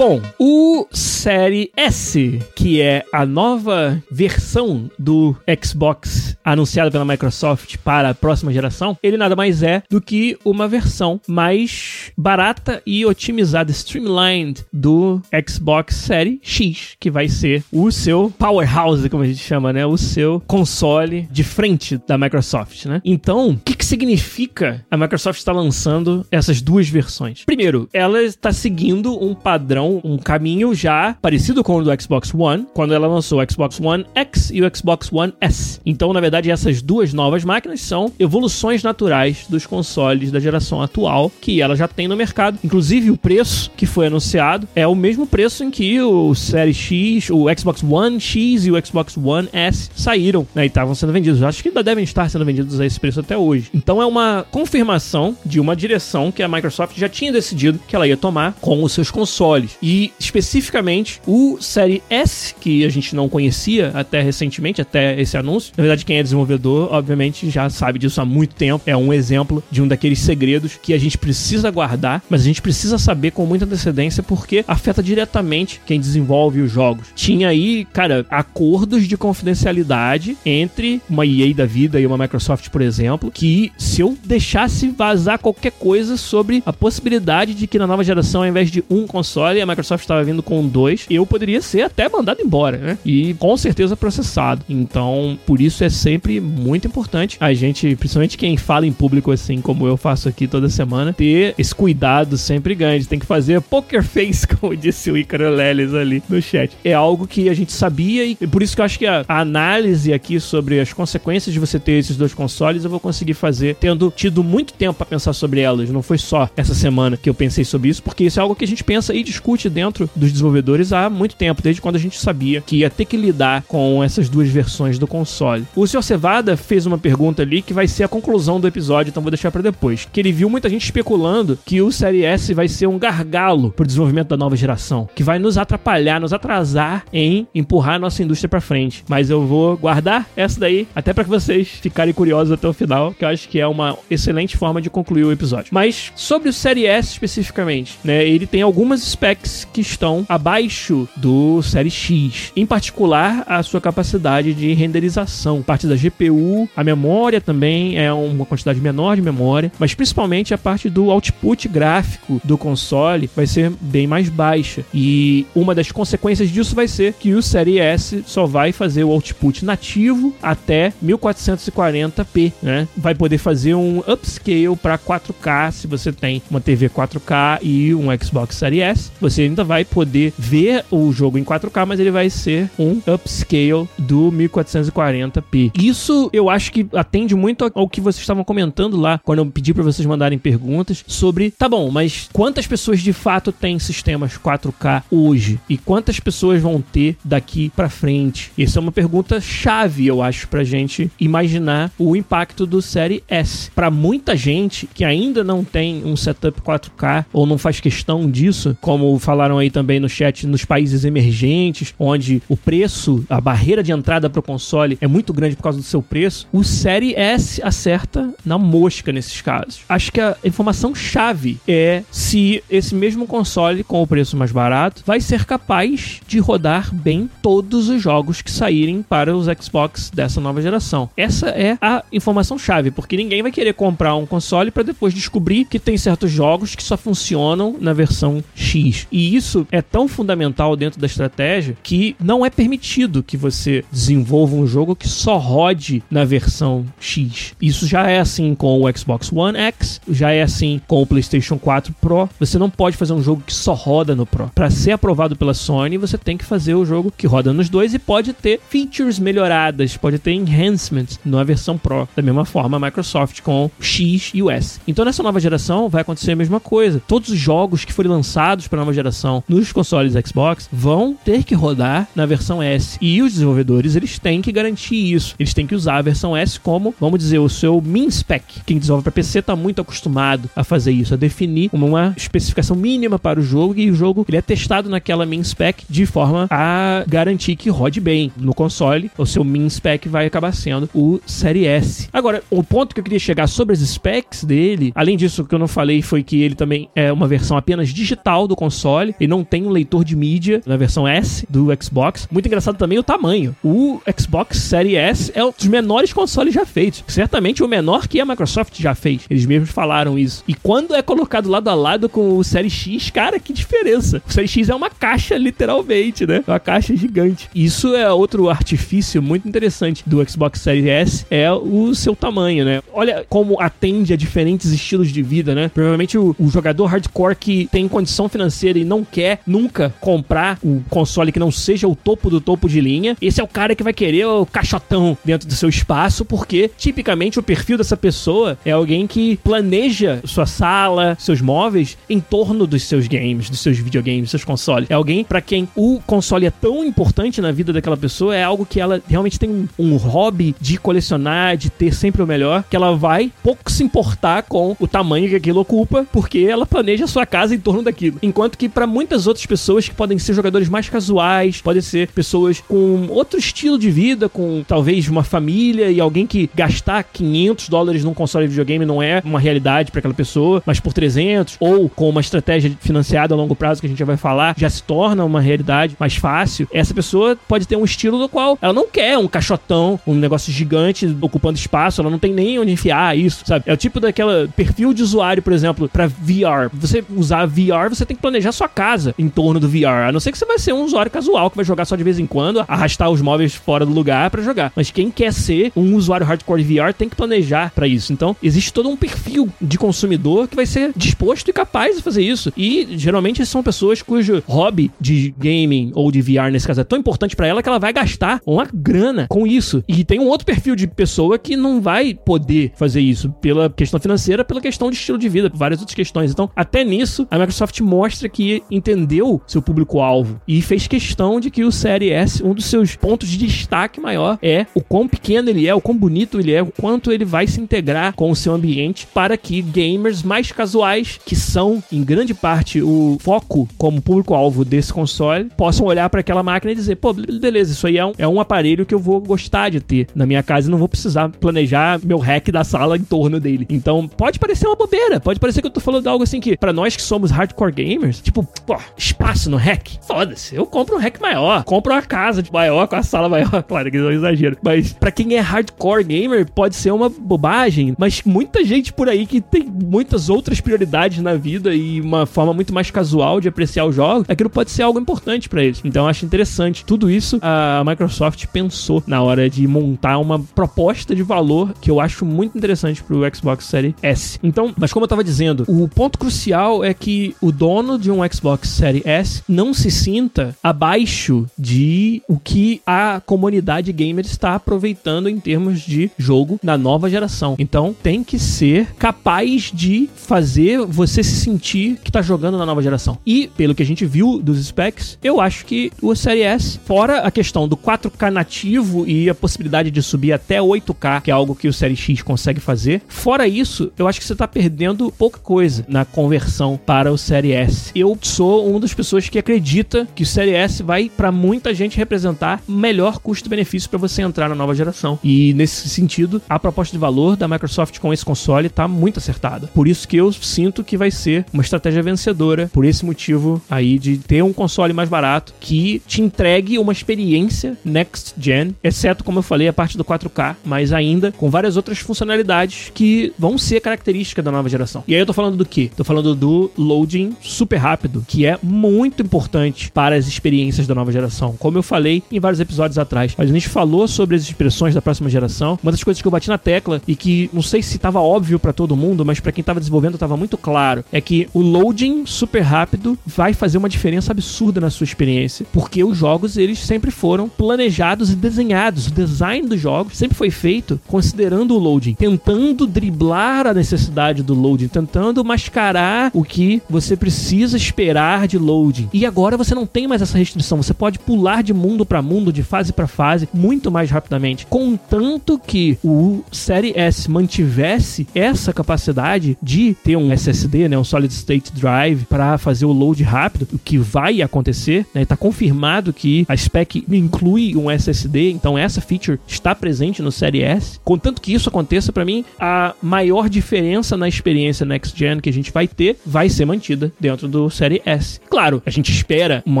Bom, o Série S, que é a nova versão do Xbox anunciada pela Microsoft para a próxima geração, ele nada mais é do que uma versão mais barata e otimizada, streamlined do Xbox Série X, que vai ser o seu powerhouse, como a gente chama, né? O seu console de frente da Microsoft, né? Então, o que, que significa a Microsoft estar lançando essas duas versões? Primeiro, ela está seguindo um padrão Um caminho já parecido com o do Xbox One, quando ela lançou o Xbox One X e o Xbox One S. Então, na verdade, essas duas novas máquinas são evoluções naturais dos consoles da geração atual que ela já tem no mercado. Inclusive, o preço que foi anunciado é o mesmo preço em que o Série X, o Xbox One X e o Xbox One S saíram né, e estavam sendo vendidos. Acho que ainda devem estar sendo vendidos a esse preço até hoje. Então, é uma confirmação de uma direção que a Microsoft já tinha decidido que ela ia tomar com os seus consoles. E especificamente o Série S, que a gente não conhecia até recentemente, até esse anúncio. Na verdade, quem é desenvolvedor, obviamente, já sabe disso há muito tempo. É um exemplo de um daqueles segredos que a gente precisa guardar, mas a gente precisa saber com muita antecedência porque afeta diretamente quem desenvolve os jogos. Tinha aí, cara, acordos de confidencialidade entre uma EA da vida e uma Microsoft, por exemplo, que se eu deixasse vazar qualquer coisa sobre a possibilidade de que na nova geração, ao invés de um console, a Microsoft estava vindo com dois, eu poderia ser até mandado embora, né? E com certeza processado. Então, por isso é sempre muito importante a gente, principalmente quem fala em público assim, como eu faço aqui toda semana, ter esse cuidado sempre grande. Tem que fazer poker face, como disse o Icaro Lelis ali no chat. É algo que a gente sabia e por isso que eu acho que a, a análise aqui sobre as consequências de você ter esses dois consoles eu vou conseguir fazer tendo tido muito tempo para pensar sobre elas. Não foi só essa semana que eu pensei sobre isso, porque isso é algo que a gente pensa e discute dentro dos desenvolvedores há muito tempo, desde quando a gente sabia que ia ter que lidar com essas duas versões do console. O Sr. Cevada fez uma pergunta ali que vai ser a conclusão do episódio, então vou deixar para depois. Que ele viu muita gente especulando que o Série S vai ser um gargalo pro desenvolvimento da nova geração, que vai nos atrapalhar, nos atrasar em empurrar a nossa indústria para frente. Mas eu vou guardar essa daí até para que vocês ficarem curiosos até o final, que eu acho que é uma excelente forma de concluir o episódio. Mas sobre o Série S especificamente, né, ele tem algumas specs que estão abaixo do Série X. Em particular, a sua capacidade de renderização. Parte da GPU, a memória também é uma quantidade menor de memória, mas principalmente a parte do output gráfico do console vai ser bem mais baixa. E uma das consequências disso vai ser que o Série S só vai fazer o output nativo até 1440p, né? Vai poder fazer um upscale para 4K se você tem uma TV 4K e um Xbox Series S. Você ainda vai poder ver o jogo em 4K, mas ele vai ser um upscale do 1440p. Isso eu acho que atende muito ao que vocês estavam comentando lá quando eu pedi para vocês mandarem perguntas sobre, tá bom, mas quantas pessoas de fato têm sistemas 4K hoje e quantas pessoas vão ter daqui para frente? Essa é uma pergunta chave, eu acho, pra gente imaginar o impacto do Série S. Para muita gente que ainda não tem um setup 4K ou não faz questão disso, como falaram aí também no chat, nos países emergentes, onde o preço, a barreira de entrada para o console é muito grande por causa do seu preço, o Série S acerta na mosca nesses casos. Acho que a informação chave é se esse mesmo console com o preço mais barato vai ser capaz de rodar bem todos os jogos que saírem para os Xbox dessa nova geração. Essa é a informação chave, porque ninguém vai querer comprar um console para depois descobrir que tem certos jogos que só funcionam na versão X. E isso é tão fundamental dentro da estratégia que não é permitido que você desenvolva um jogo que só rode na versão X. Isso já é assim com o Xbox One X, já é assim com o PlayStation 4 Pro. Você não pode fazer um jogo que só roda no Pro. Para ser aprovado pela Sony, você tem que fazer o jogo que roda nos dois e pode ter features melhoradas, pode ter enhancements na versão Pro. Da mesma forma, a Microsoft com X e o S. Então nessa nova geração vai acontecer a mesma coisa. Todos os jogos que forem lançados para a nova geração nos consoles Xbox vão ter que rodar na versão S. E os desenvolvedores, eles têm que garantir isso. Eles têm que usar a versão S como, vamos dizer, o seu min spec. Quem desenvolve para PC está muito acostumado a fazer isso, a definir uma especificação mínima para o jogo e o jogo ele é testado naquela min spec de forma a garantir que rode bem no console. O seu min spec vai acabar sendo o Série S. Agora, o ponto que eu queria chegar sobre as specs dele, além disso, que eu não falei foi que ele também é uma versão apenas digital do console e não tem um leitor de mídia na versão S do Xbox. Muito engraçado também o tamanho. O Xbox Series S é um dos menores consoles já feitos. Certamente o menor que a Microsoft já fez. Eles mesmos falaram isso. E quando é colocado lado a lado com o Series X, cara, que diferença. O Series X é uma caixa, literalmente, né? Uma caixa gigante. Isso é outro artifício muito interessante do Xbox Series S, é o seu tamanho, né? Olha como atende a diferentes estilos de vida, né? Provavelmente o, o jogador hardcore que tem condição financeira e não quer nunca comprar um console que não seja o topo do topo de linha, esse é o cara que vai querer o caixotão dentro do seu espaço, porque tipicamente o perfil dessa pessoa é alguém que planeja sua sala, seus móveis em torno dos seus games, dos seus videogames, seus consoles. É alguém para quem o console é tão importante na vida daquela pessoa, é algo que ela realmente tem um, um hobby de colecionar, de ter sempre o melhor, que ela vai pouco se importar com o tamanho que aquilo ocupa, porque ela planeja a sua casa em torno daquilo. Enquanto que para muitas outras pessoas que podem ser jogadores mais casuais, podem ser pessoas com outro estilo de vida, com talvez uma família e alguém que gastar 500 dólares num console de videogame não é uma realidade para aquela pessoa, mas por 300 ou com uma estratégia financiada a longo prazo que a gente já vai falar, já se torna uma realidade mais fácil. Essa pessoa pode ter um estilo do qual ela não quer um caixotão, um negócio gigante ocupando espaço, ela não tem nem onde enfiar isso, sabe? É o tipo daquela perfil de usuário, por exemplo, para VR. Você usar VR, você tem que planejar sua casa em torno do VR, a não ser que você vai ser um usuário casual que vai jogar só de vez em quando, arrastar os móveis fora do lugar para jogar. Mas quem quer ser um usuário hardcore VR tem que planejar para isso. Então, existe todo um perfil de consumidor que vai ser disposto e capaz de fazer isso. E geralmente são pessoas cujo hobby de gaming ou de VR nesse caso é tão importante para ela que ela vai gastar uma grana com isso. E tem um outro perfil de pessoa que não vai poder fazer isso pela questão financeira, pela questão de estilo de vida, várias outras questões. Então, até nisso, a Microsoft mostra que entendeu seu público-alvo e fez questão de que o Série S, um dos seus pontos de destaque maior é o quão pequeno ele é, o quão bonito ele é, o quanto ele vai se integrar com o seu ambiente para que gamers mais casuais, que são em grande parte o foco como público-alvo desse console, possam olhar para aquela máquina e dizer: pô, beleza, isso aí é um, é um aparelho que eu vou gostar de ter na minha casa e não vou precisar planejar meu hack da sala em torno dele. Então, pode parecer uma bobeira, pode parecer que eu tô falando algo assim que, para nós que somos hardcore gamers, tipo, pô, espaço no hack, foda-se, eu compro um hack maior, compro uma casa maior com a sala maior, claro que isso é um exagero, mas para quem é hardcore gamer, pode ser uma bobagem, mas muita gente por aí que tem muitas outras prioridades na vida e uma forma muito mais casual de apreciar o jogo, aquilo pode ser algo importante para eles. Então, eu acho interessante. Tudo isso a Microsoft pensou na hora de montar uma proposta de valor que eu acho muito interessante pro Xbox Series S. Então, mas como eu tava dizendo, o ponto crucial é que o dono de um Xbox Series S não se sinta abaixo de o que a comunidade gamer está aproveitando em termos de jogo na nova geração. Então, tem que ser capaz de fazer você se sentir que tá jogando na nova geração. E, pelo que a gente viu dos specs, eu acho que o Series S, fora a questão do 4K nativo e a possibilidade de subir até 8K, que é algo que o Series X consegue fazer, fora isso, eu acho que você tá perdendo pouca coisa na conversão para o Series S. Eu sou uma das pessoas que acredita que o Series S vai para muita gente representar melhor custo-benefício para você entrar na nova geração. E nesse sentido, a proposta de valor da Microsoft com esse console tá muito acertada. Por isso que eu sinto que vai ser uma estratégia vencedora por esse motivo aí de ter um console mais barato que te entregue uma experiência next gen, exceto como eu falei a parte do 4K, mas ainda com várias outras funcionalidades que vão ser características da nova geração. E aí eu tô falando do que? Tô falando do loading super rápido, que é muito importante para as experiências da nova geração. Como eu falei em vários episódios atrás, a gente falou sobre as expressões da próxima geração. Uma das coisas que eu bati na tecla e que não sei se estava óbvio para todo mundo, mas para quem estava desenvolvendo estava muito claro, é que o loading super rápido vai fazer uma diferença absurda na sua experiência, porque os jogos eles sempre foram planejados e desenhados. O design dos jogos sempre foi feito considerando o loading, tentando driblar a necessidade do loading, tentando mascarar o que você precisa esperar de loading. E agora você não tem mais essa restrição, você pode pular de mundo para mundo, de fase para fase, muito mais rapidamente. Contanto que o Série S mantivesse essa capacidade de ter um SSD, né, um Solid State Drive, para fazer o load rápido, o que vai acontecer, né, tá confirmado que a spec inclui um SSD, então essa feature está presente no Série S. Contanto que isso aconteça, para mim, a maior diferença na experiência Next Gen que a gente vai ter vai ser mantida dentro do Série S. Claro, a gente espera um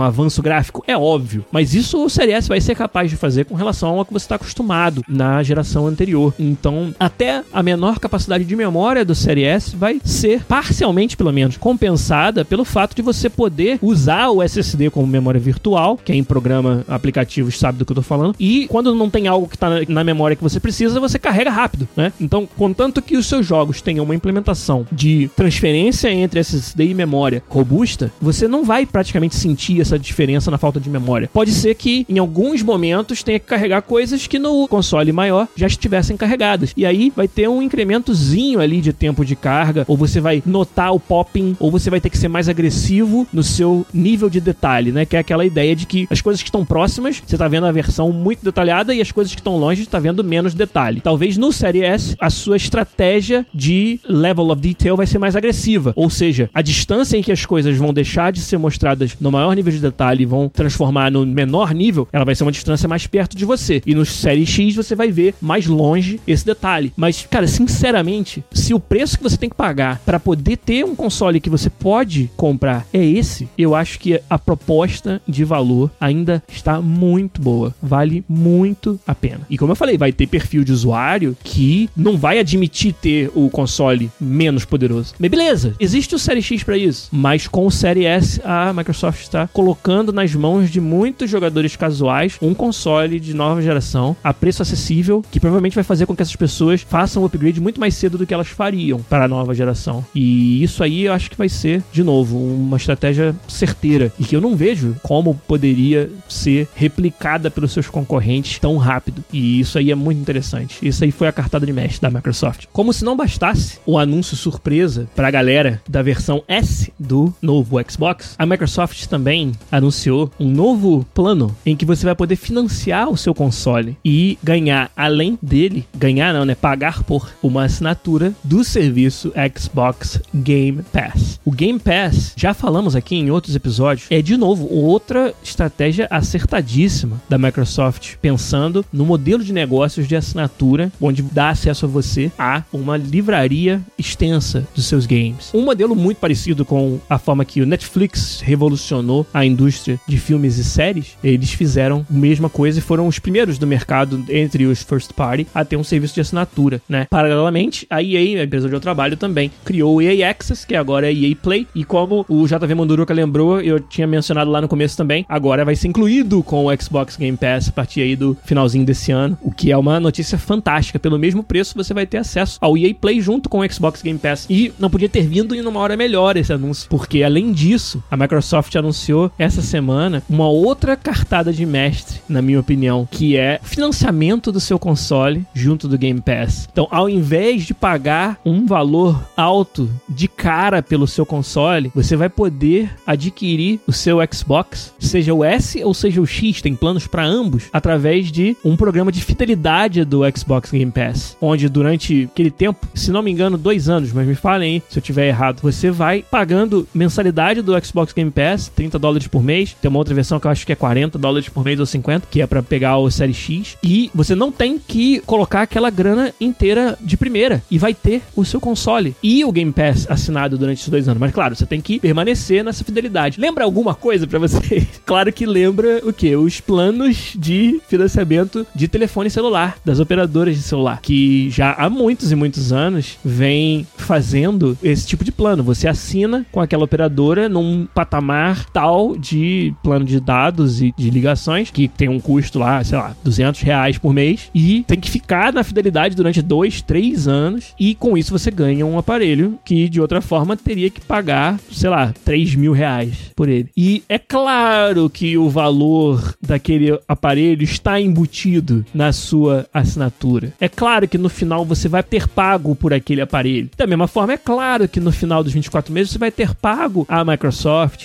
avanço gráfico, é óbvio, mas isso o Série S vai ser capaz de fazer com relação ao que você está acostumado na geração anterior. Então, até a menor capacidade de memória do Série S vai ser parcialmente, pelo menos, compensada pelo fato de você poder usar o SSD como memória virtual, quem programa aplicativos sabe do que eu tô falando, e quando não tem algo que está na memória que você precisa, você carrega rápido, né? Então, contanto que os seus jogos tenham uma implementação de transferência entre SSD e memória robusta, você não vai praticamente sentir essa diferença na falta de memória. Pode ser que em alguns momentos tenha que carregar coisas que no console maior já estivessem carregadas. E aí vai ter um incrementozinho ali de tempo de carga, ou você vai notar o popping, ou você vai ter que ser mais agressivo no seu nível de detalhe, né? Que é aquela ideia de que as coisas que estão próximas, você tá vendo a versão muito detalhada e as coisas que estão longe, tá vendo menos detalhe. Talvez no Série S a sua estratégia de level of detail vai ser mais agressiva, ou seja, a distância em que as coisas vão deixar de ser mostradas no maior nível de detalhe e vão transformar no menor nível, ela vai ser uma distância mais perto de você. E no Série X você vai ver mais longe esse detalhe. Mas, cara, sinceramente, se o preço que você tem que pagar para poder ter um console que você pode comprar é esse, eu acho que a proposta de valor ainda está muito boa. Vale muito a pena. E como eu falei, vai ter perfil de usuário que não vai admitir ter o console menos poderoso. Mas beleza, existe o Série X para isso, mas com o Série S a Microsoft está colocando nas mãos de muitos jogadores casuais um console de nova geração a preço acessível que provavelmente vai fazer com que essas pessoas façam o upgrade muito mais cedo do que elas fariam para a nova geração. E isso aí eu acho que vai ser, de novo, uma estratégia certeira e que eu não vejo como poderia ser replicada pelos seus concorrentes tão rápido. E isso aí é muito interessante. Isso aí foi a cartada de mestre da Microsoft. Como se não bastasse o anúncio surpresa para a galera da versão S do novo Xbox, a Microsoft também anunciou um novo plano em que você vai poder financiar o seu console e ganhar além dele, ganhar não, né, pagar por uma assinatura do serviço Xbox Game Pass. O Game Pass, já falamos aqui em outros episódios, é de novo outra estratégia acertadíssima da Microsoft, pensando no modelo de negócios de assinatura, onde dá acesso a você a uma livraria extensa dos seus games. Um modelo muito parecido com a forma que o Netflix revolucionou a indústria de filmes e séries, eles fizeram a mesma coisa e foram os primeiros do mercado entre os first party a ter um serviço de assinatura, né? Paralelamente, a EA, a empresa onde eu trabalho também, criou o EA Access, que agora é EA Play, e como o JV Manduruca lembrou, eu tinha mencionado lá no começo também, agora vai ser incluído com o Xbox Game Pass a partir aí do finalzinho desse ano, o que é uma notícia fantástica. Pelo mesmo preço, você vai ter acesso ao EA Play junto com o Xbox Game Pass. E não podia ter vindo em uma hora melhor esse anúncio, porque além disso, a Microsoft anunciou essa semana uma outra cartada de mestre, na minha opinião, que é financiamento do seu console junto do Game Pass. Então, ao invés de pagar um valor alto de cara pelo seu console, você vai poder adquirir o seu Xbox, seja o S ou seja o X, tem planos para ambos, através de um programa de fidelidade do Xbox Game Pass, onde durante aquele tempo, se não me engano, dois anos, mas me falem aí se eu tiver errado, você vai pagando mensalidade do Xbox Game Pass, 30 dólares por mês, tem uma outra versão que eu acho que é 40 dólares por mês ou 50, que é para pegar o Série X, e você não tem que colocar aquela grana inteira de primeira, e vai ter o seu console e o Game Pass assinado durante esses dois anos. Mas claro, você tem que permanecer nessa fidelidade. Lembra alguma coisa para você? claro que lembra o que? Os planos de financiamento de telefone celular das operadoras de celular, que já há muitos e muitos anos vem fazendo esse tipo de plano. Você assina com aquela operadora num patamar tal de plano de dados e de ligações que tem um custo lá, sei lá, 200 reais por mês e tem que ficar na fidelidade durante dois, três anos e com isso você ganha um aparelho que de outra forma teria que pagar, sei lá, 3 mil reais por ele. E é claro que o valor daquele aparelho está embutido na sua assinatura. É claro que no final você vai ter pago por aquele aparelho. Da mesma forma, é claro que no final dos 24 meses você vai ter pago à Microsoft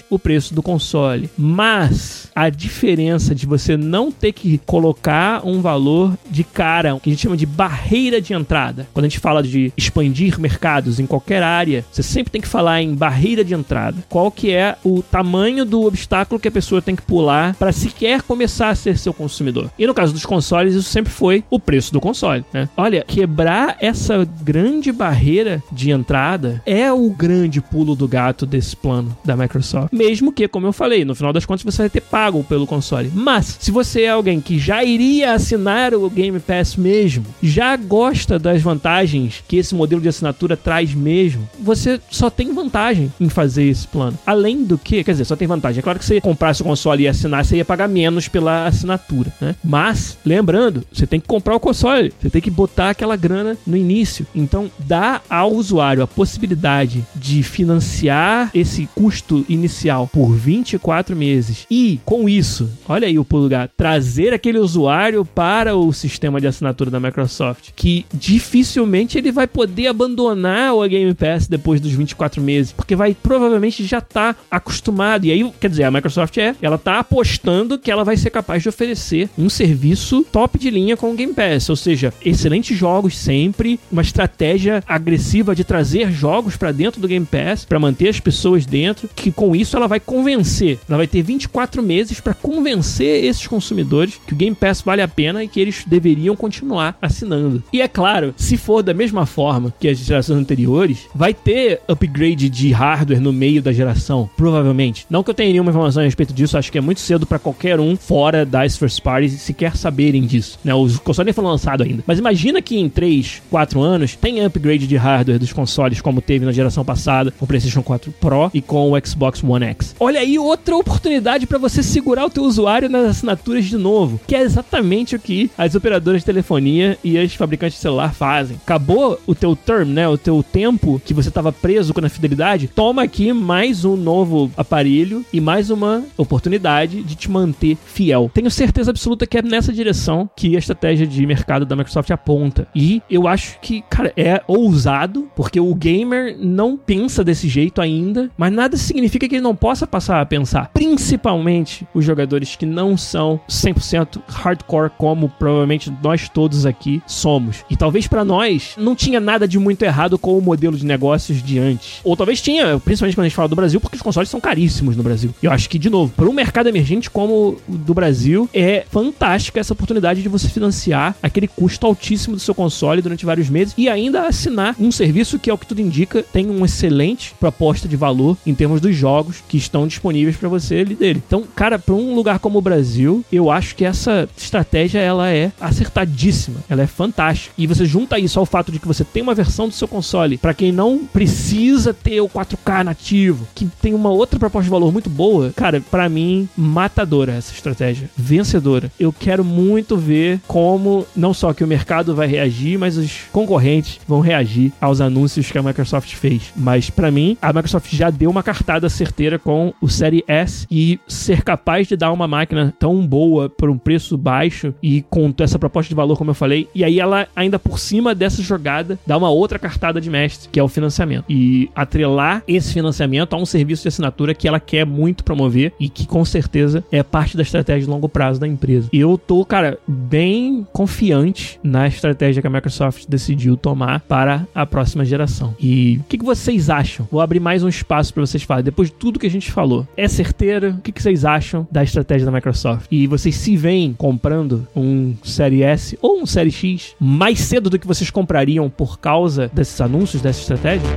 o preço do console. Mas a diferença de você não ter que colocar um valor de cara, que a gente chama de barreira de entrada. Quando a gente fala de expandir mercados em qualquer área, você sempre tem que falar em barreira de entrada. Qual que é o tamanho do obstáculo que a pessoa tem que pular para sequer começar a ser seu consumidor? E no caso dos consoles, isso sempre foi o preço do console, né? Olha, quebrar essa grande barreira de entrada é o grande pulo do gato desse plano da Microsoft. Mesmo que, como eu falei, no final das contas você vai ter pago pelo console. Mas, se você é alguém que já iria assinar o Game Pass mesmo, já gosta das vantagens que esse modelo de assinatura traz mesmo, você só tem vantagem em fazer esse plano. Além do que, quer dizer, só tem vantagem. É claro que você comprasse o console e assinar, você ia pagar menos pela assinatura, né? Mas, lembrando, você tem que comprar o console, você tem que botar aquela grana no início. Então, dá ao usuário a possibilidade de financiar esse custo inicial por 24 meses e, com isso, olha aí o pulo gato, trazer aquele usuário para o sistema de assinatura da Microsoft, que dificilmente ele vai poder abandonar o Game Pass depois dos 24 meses, porque vai provavelmente já tá acostumado. E aí, quer dizer, a Microsoft é, ela tá apostando que ela vai ser capaz de oferecer um serviço top de linha com o Game Pass, ou seja, excelentes jogos sempre, uma estratégia agressiva de trazer jogos para dentro do Game Pass para manter as pessoas dentro, que com isso ela vai convencer, ela vai ter 24 meses para convencer esses consumidores que o Game Pass vale a pena e que eles deveriam continuar assinando. E é claro, se for da mesma forma que as gerações anteriores, vai ter upgrade de hardware no meio da geração, provavelmente. Não que eu tenha nenhuma informação a respeito disso, acho que é muito cedo para qualquer um fora das first parties sequer saberem disso. Né? Os consoles nem foram lançados ainda. Mas imagina que em 3, 4 anos tem upgrade de hardware dos consoles como teve na geração passada com o PlayStation 4 Pro e com o Xbox One X. Olha aí outra oportunidade para você segurar o teu usuário nas assinaturas de novo, que é exatamente o que as operadoras de telefonia e as fabricantes de celular fazem. Acabou o teu term, né, o teu tempo que você estava preso com a fidelidade, toma aqui mais um novo aparelho e mais uma oportunidade de te manter fiel. Tenho certeza absoluta que é nessa direção que a estratégia de mercado da Microsoft aponta. E eu acho que, cara, é ousado, porque o gamer não pensa desse jeito ainda, mas nada significa que ele não possa passar a pensar. Principalmente os jogadores que não são 100% hardcore, como provavelmente nós todos aqui somos. E talvez para nós não tinha nada de muito errado com o modelo de negócios de antes. Ou talvez tinha, principalmente quando a gente fala do Brasil, porque os consoles são caríssimos no Brasil. Eu acho que, de novo, para um mercado emergente como o do Brasil, é fantástica essa oportunidade de você financiar aquele custo altíssimo do seu console durante vários meses e ainda assinar um serviço que, é o que tudo indica, tem uma excelente proposta de valor em termos dos jogos que estão disponíveis para você ali dele. Então, cara, para um lugar como o Brasil, eu acho que essa estratégia ela é acertadíssima, ela é fantástica. E você junta isso ao fato de que você tem uma versão do seu console para quem não precisa ter o 4K nativo, que tem uma outra proposta de valor muito boa, cara, para mim matadora essa estratégia, vencedora. Eu quero muito ver como não só que o mercado vai reagir, mas os concorrentes vão reagir aos anúncios que a Microsoft fez. Mas para mim, a Microsoft já deu uma cartada certeira com o Série S e ser capaz de dar uma máquina tão boa por um preço baixo e com essa proposta de valor, como eu falei, e aí ela ainda por cima dessa jogada dá uma outra cartada de mestre, que é o financiamento. E atrelar esse financiamento a um serviço de assinatura que ela quer muito promover e que com certeza é parte da estratégia de longo prazo da empresa. Eu tô, cara, bem confiante na estratégia que a Microsoft decidiu tomar para a próxima geração. E o que, que vocês acham? Vou abrir mais um espaço para vocês falarem. Depois de tudo que a gente falou, é certeira? O que, vocês acham da estratégia da Microsoft? E vocês se veem comprando um Série S ou um Série X mais cedo do que vocês comprariam por causa desses anúncios, dessa estratégia?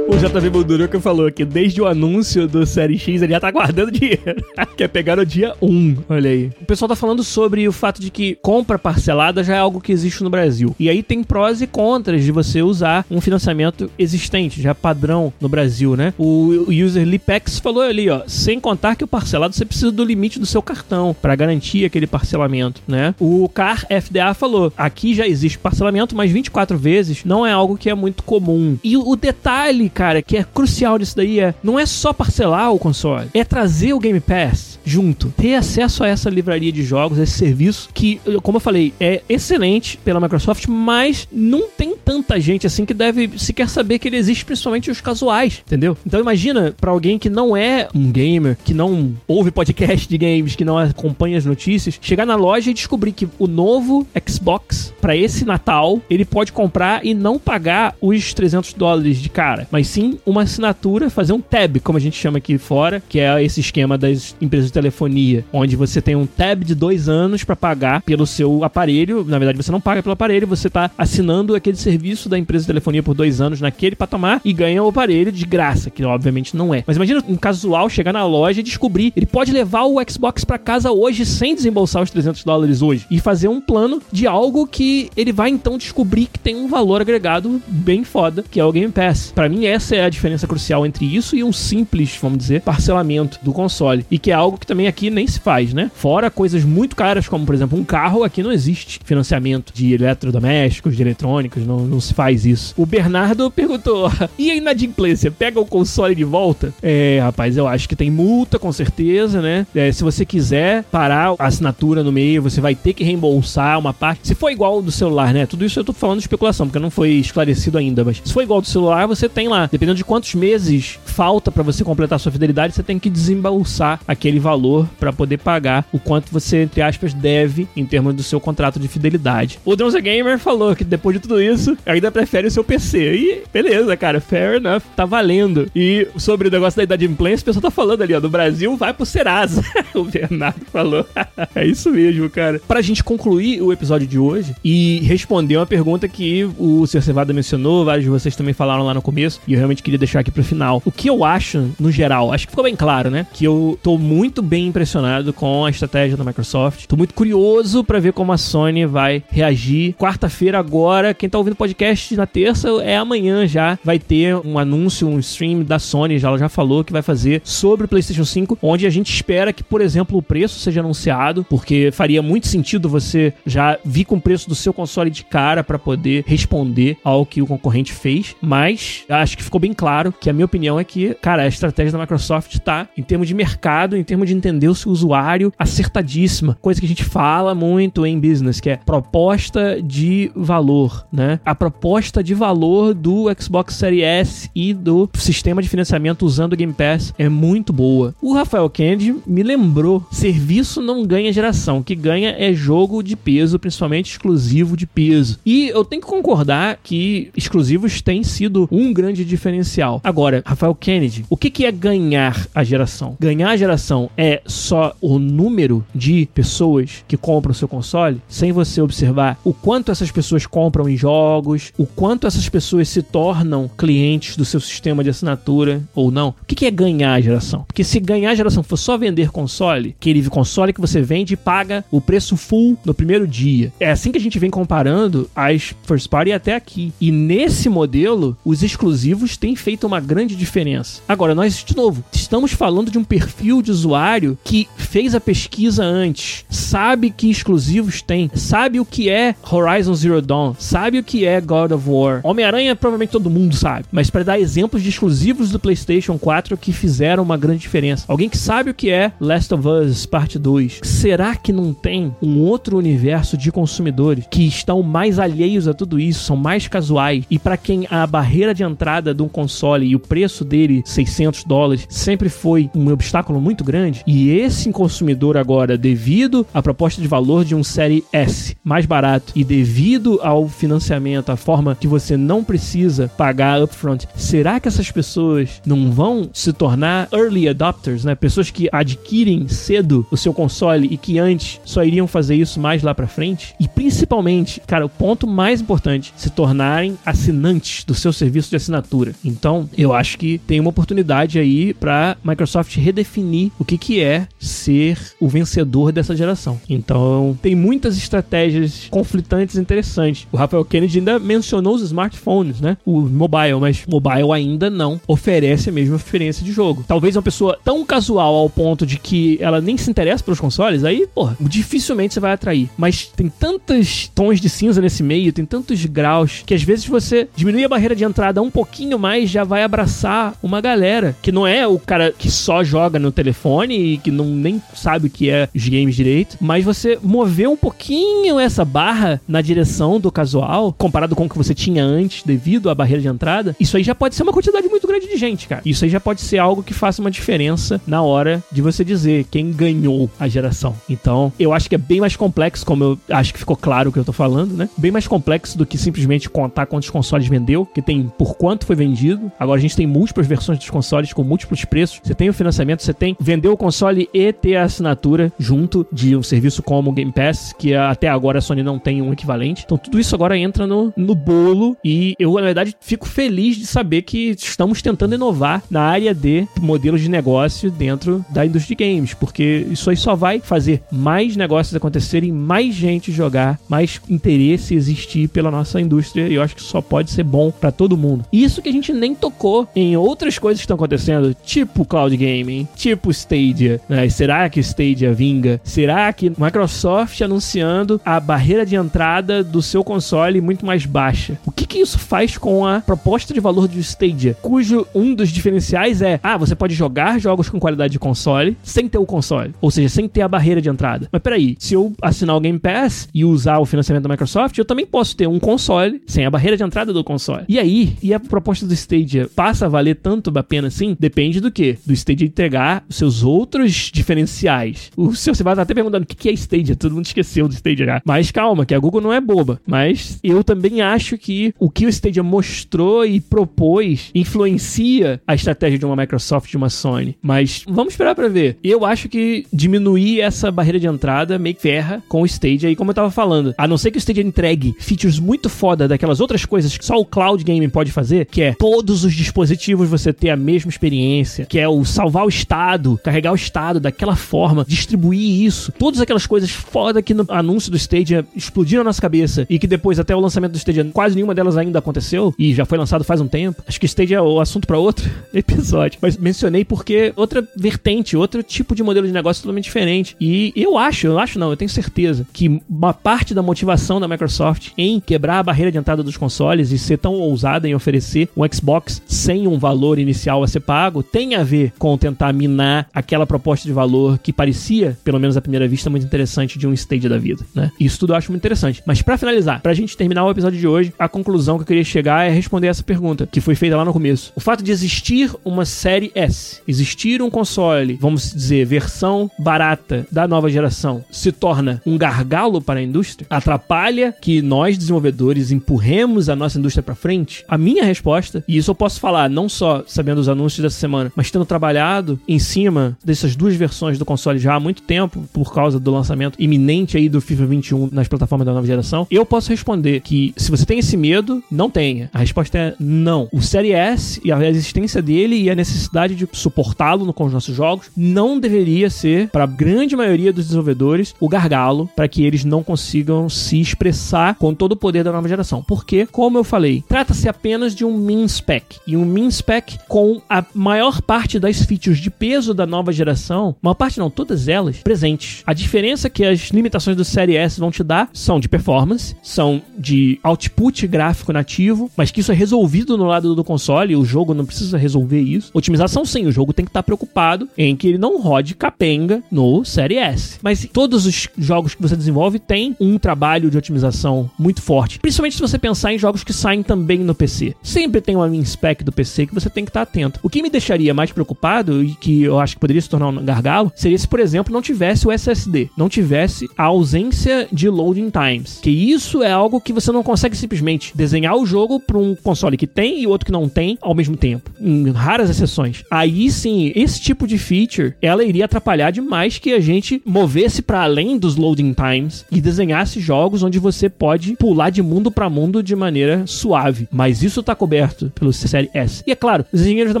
O JV Molduruca falou que desde o anúncio do Série X ele já tá guardando dinheiro. Quer pegar no dia 1. Olha aí. O pessoal tá falando sobre o fato de que compra parcelada já é algo que existe no Brasil. E aí tem prós e contras de você usar um financiamento existente, já padrão no Brasil, né? O user Lipex falou ali, ó, sem contar que o parcelado você precisa do limite do seu cartão para garantir aquele parcelamento, né? O Car FDA falou, aqui já existe parcelamento, mas 24 vezes não é algo que é muito comum. E o detalhe, cara, que é crucial nisso daí é não é só parcelar o console, é trazer o Game Pass junto, ter acesso a essa livraria de jogos, esse serviço que, como eu falei, é excelente pela Microsoft, mas não tem tanta gente assim que deve sequer saber que ele existe, principalmente os casuais, entendeu? Então imagina para alguém que não é um gamer, que não ouve podcast de games, que não acompanha as notícias, chegar na loja e descobrir que o novo Xbox para esse Natal ele pode comprar e não pagar os 300 dólares de cara, mas sim uma assinatura, fazer um tab, como a gente chama aqui fora, que é esse esquema das empresas de telefonia, onde você tem um tab de dois anos para pagar pelo seu aparelho. Na verdade, você não paga pelo aparelho, você está assinando aquele serviço da empresa de telefonia por dois anos naquele patamar e ganha o aparelho de graça, que obviamente não é. Mas imagina um casual chegar na loja e descobrir, ele pode levar o Xbox para casa hoje sem desembolsar os 300 dólares hoje e fazer um plano de algo que ele vai então descobrir que tem um valor agregado bem foda, que é o Game Pass. Para mim, essa é a diferença crucial entre isso e um simples, vamos dizer, parcelamento do console. E que é algo que também aqui nem se faz, né? Fora coisas muito caras, como por exemplo um carro, aqui não existe financiamento de eletrodomésticos, de eletrônicos, não, não se faz isso. O Bernardo perguntou: e a inadimplência? Pega o console de volta? É, rapaz, eu acho que tem multa, com certeza, né? É, se você quiser parar a assinatura no meio, você vai ter que reembolsar uma parte. Se for igual do celular, né? Tudo isso eu tô falando de especulação, porque não foi esclarecido ainda. Mas se for igual do celular, você tem lá, dependendo de quantos meses falta para você completar sua fidelidade, você tem que desembolsar aquele valor para poder pagar o quanto você, entre aspas, deve em termos do seu contrato de fidelidade. O Drone Gamer falou que depois de tudo isso, ainda prefere o seu PC. E beleza, cara, fair enough, tá valendo. E sobre o negócio da idade implantes, o pessoal tá falando ali, ó, do Brasil vai pro Serasa. o Bernardo falou. é isso mesmo, cara. Pra gente concluir o episódio de hoje e responder uma pergunta que o Sr. Cevada mencionou, vários de vocês também falaram lá no começo, e eu realmente queria deixar aqui pro final. O que eu acho, no geral, acho que ficou bem claro, né? Que eu tô muito bem impressionado com a estratégia da Microsoft. Tô muito curioso para ver como a Sony vai reagir. Quarta-feira agora, quem tá ouvindo podcast na terça é amanhã já, vai ter um anúncio, um stream da Sony, já ela já falou que vai fazer sobre o PlayStation 5, onde a gente espera que, por exemplo, o preço seja anunciado, porque faria muito sentido você já vir com o preço do seu console de cara para poder responder ao que o concorrente fez, mas acho que ficou bem claro que a minha opinião é que, cara, a estratégia da Microsoft tá em termos de mercado, em termos de entender o seu usuário, acertadíssima. Coisa que a gente fala muito em business, que é proposta de valor, né? A proposta de valor do Xbox Series S e do sistema de financiamento usando o Game Pass é muito boa. O Rafael Kennedy me lembrou: serviço não ganha geração, o que ganha é jogo de peso, principalmente exclusivo de peso. E eu tenho que concordar que exclusivos têm sido um grande diferencial. Agora, Rafael Kennedy, o que, que é ganhar a geração? Ganhar a geração é só o número de pessoas que compram o seu console, sem você observar o quanto essas pessoas compram em jogos, o quanto essas pessoas se tornam clientes do seu sistema de assinatura ou não. O que, que é ganhar a geração? Porque se ganhar a geração for só vender console, aquele console que você vende e paga o preço full no primeiro dia. É assim que a gente vem comparando as first party até aqui. E nesse modelo, os exclusivos têm feito uma grande diferença. Agora, nós, de novo, estamos falando de um perfil de usuário que fez a pesquisa antes, sabe que exclusivos tem, sabe o que é Horizon Zero Dawn, sabe o que é God of War. Homem-Aranha provavelmente todo mundo sabe, mas para dar exemplos de exclusivos do PlayStation 4 que fizeram uma grande diferença. Alguém que sabe o que é Last of Us Parte 2. Será que não tem um outro universo de consumidores que estão mais alheios a tudo isso, são mais casuais e para quem a barreira de entrada de um console e o preço dele 600 dólares sempre foi um obstáculo muito grande e esse consumidor agora devido à proposta de valor de um série S mais barato e devido ao financiamento, a forma que você não precisa pagar upfront, será que essas pessoas não vão se tornar early adopters, né? Pessoas que adquirem cedo o seu console e que antes só iriam fazer isso mais lá para frente? E principalmente, cara, o ponto mais importante, se tornarem assinantes do seu serviço de assinatura. Então, eu acho que tem uma oportunidade aí para Microsoft redefinir o que que é ser o vencedor dessa geração. Então, tem muitas estratégias conflitantes interessantes. O Rafael Kennedy ainda mencionou os smartphones, né? O mobile, mas mobile ainda não oferece a mesma experiência de jogo. Talvez uma pessoa tão casual ao ponto de que ela nem se interessa pelos consoles, aí, porra, dificilmente você vai atrair. Mas tem tantos tons de cinza nesse meio, tem tantos graus, que às vezes você diminui a barreira de entrada um pouquinho mais, já vai abraçar uma galera que não é o cara que só joga no telefone e que não nem sabe o que é os games direito, mas você mover um pouquinho essa barra na direção do casual, comparado com o que você tinha antes, devido à barreira de entrada, isso aí já pode ser uma quantidade muito grande de gente, cara. Isso aí já pode ser algo que faça uma diferença na hora de você dizer quem ganhou a geração. Então, eu acho que é bem mais complexo, como eu acho que ficou claro o que eu tô falando, né? Bem mais complexo do que simplesmente contar quantos consoles vendeu, que tem por quanto foi vendido. Agora a gente tem múltiplas versões dos consoles com múltiplos preços. Você tem o financiamento, você tem vender o console e ter a assinatura junto de um serviço como o Game Pass, que até agora a Sony não tem um equivalente. Então tudo isso agora entra no, no bolo e eu, na verdade, fico feliz de saber que estamos tentando inovar na área de modelos de negócio dentro da indústria de games, porque isso aí só vai fazer mais negócios acontecerem, mais gente jogar, mais interesse existir pela nossa indústria e eu acho que só pode ser bom para todo mundo. Isso que a gente nem tocou em outras coisas que estão acontecendo, tipo cloud gaming, tipo Stadia, né? Será que Stadia vinga? Será que Microsoft anunciando a barreira de entrada do seu console muito mais baixa. O que, que isso faz com a proposta de valor do Stadia, cujo um dos diferenciais é: ah, você pode jogar jogos com qualidade de console sem ter o console, ou seja, sem ter a barreira de entrada. Mas peraí, se eu assinar o Game Pass e usar o financiamento da Microsoft, eu também posso ter um console sem a barreira de entrada do console. E aí, e a proposta do Stadia passa a valer tanto a pena assim? Depende do que? Do Stadia entregar os seus outros diferenciais. O seu você vai estar até perguntando o que é Stadia, todo mundo esqueceu do Stadia já. Mas calma, que a Google não é boba. Mas eu também acho que o que o Stadia mostrou e propôs influencia a estratégia de uma Microsoft, de uma Sony. Mas vamos esperar para ver. Eu acho que diminuir essa barreira de entrada meio que ferra com o Stadia. E como eu tava falando, a não ser que o Stadia entregue features muito foda daquelas outras coisas que só o cloud gaming pode fazer, que é todos os dispositivos você ter a mesma experiência, que é o salvar o estado, carregar o estado daquela forma, distribuir isso, todas aquelas coisas foda que no anúncio do Stadia explodiram na nossa cabeça e que depois até o lançamento do Stadia quase nenhuma delas ainda aconteceu e já foi lançado faz um tempo. Acho que Stadia é o assunto para outro episódio, mas mencionei porque outra vertente, outro tipo de modelo de negócio totalmente diferente. E eu acho, eu acho não, eu tenho certeza que uma parte da motivação da Microsoft em quebrar a barreira de entrada dos consoles e ser tão ousada em oferecer um Xbox sem um valor inicial a ser pago tem a ver com tentar minar aquela proposta de valor que parecia, pelo menos à primeira vista, muito interessante de um stage da vida, né? Isso tudo eu acho muito interessante. Mas para finalizar, pra gente terminar o episódio de hoje, a conclusão que eu queria chegar é responder essa pergunta que foi feita lá no começo. O fato de existir uma série S, existir um console, vamos dizer, versão barata da nova geração, se torna um gargalo para a indústria? Atrapalha que nós desenvolvedores empurremos a nossa indústria para frente? A minha resposta, e isso eu posso falar não só sabendo os anúncios dessa semana, mas tendo trabalhado em cima dessas duas versões do console já há muito tempo, por causa do lançamento iminente aí do FIFA 21 nas plataformas da nova geração, eu posso responder que se você tem esse medo, não tenha. A resposta é não. O Série S e a existência dele e a necessidade de suportá-lo com os nossos jogos não deveria ser, para a grande maioria dos desenvolvedores, o gargalo para que eles não consigam se expressar com todo o poder da nova geração. Porque, como eu falei, trata-se apenas de um min spec. E um min spec com a maior parte das features de peso da nova geração, maior parte não, todas elas, presentes. A diferença que as limitações do Série S vão te dar são de performance, são de output gráfico nativo, mas que isso é resolvido no lado do console, o jogo não precisa resolver isso. Otimização sim, o jogo tem que estar preocupado em que ele não rode capenga no Série S. Mas todos os jogos que você desenvolve têm um trabalho de otimização muito forte, principalmente se você pensar em jogos que saem também no PC. Sempre tem uma min spec do PC que você tem que estar atento. O que me deixaria mais preocupado e que eu acho que poderia se tornar um gargalo seria se, por exemplo, não tivesse o SSD, não tivesse a ausência de loading times. Que isso é algo que você não consegue simplesmente desenhar o jogo para um console que tem e outro que não tem ao mesmo tempo, em raras exceções. Aí sim, esse tipo de feature, ela iria atrapalhar demais que a gente movesse para além dos loading times e desenhasse jogos onde você pode pular de mundo para mundo de maneira suave. Mas isso está coberto pelo Série S. E é claro, os engenheiros da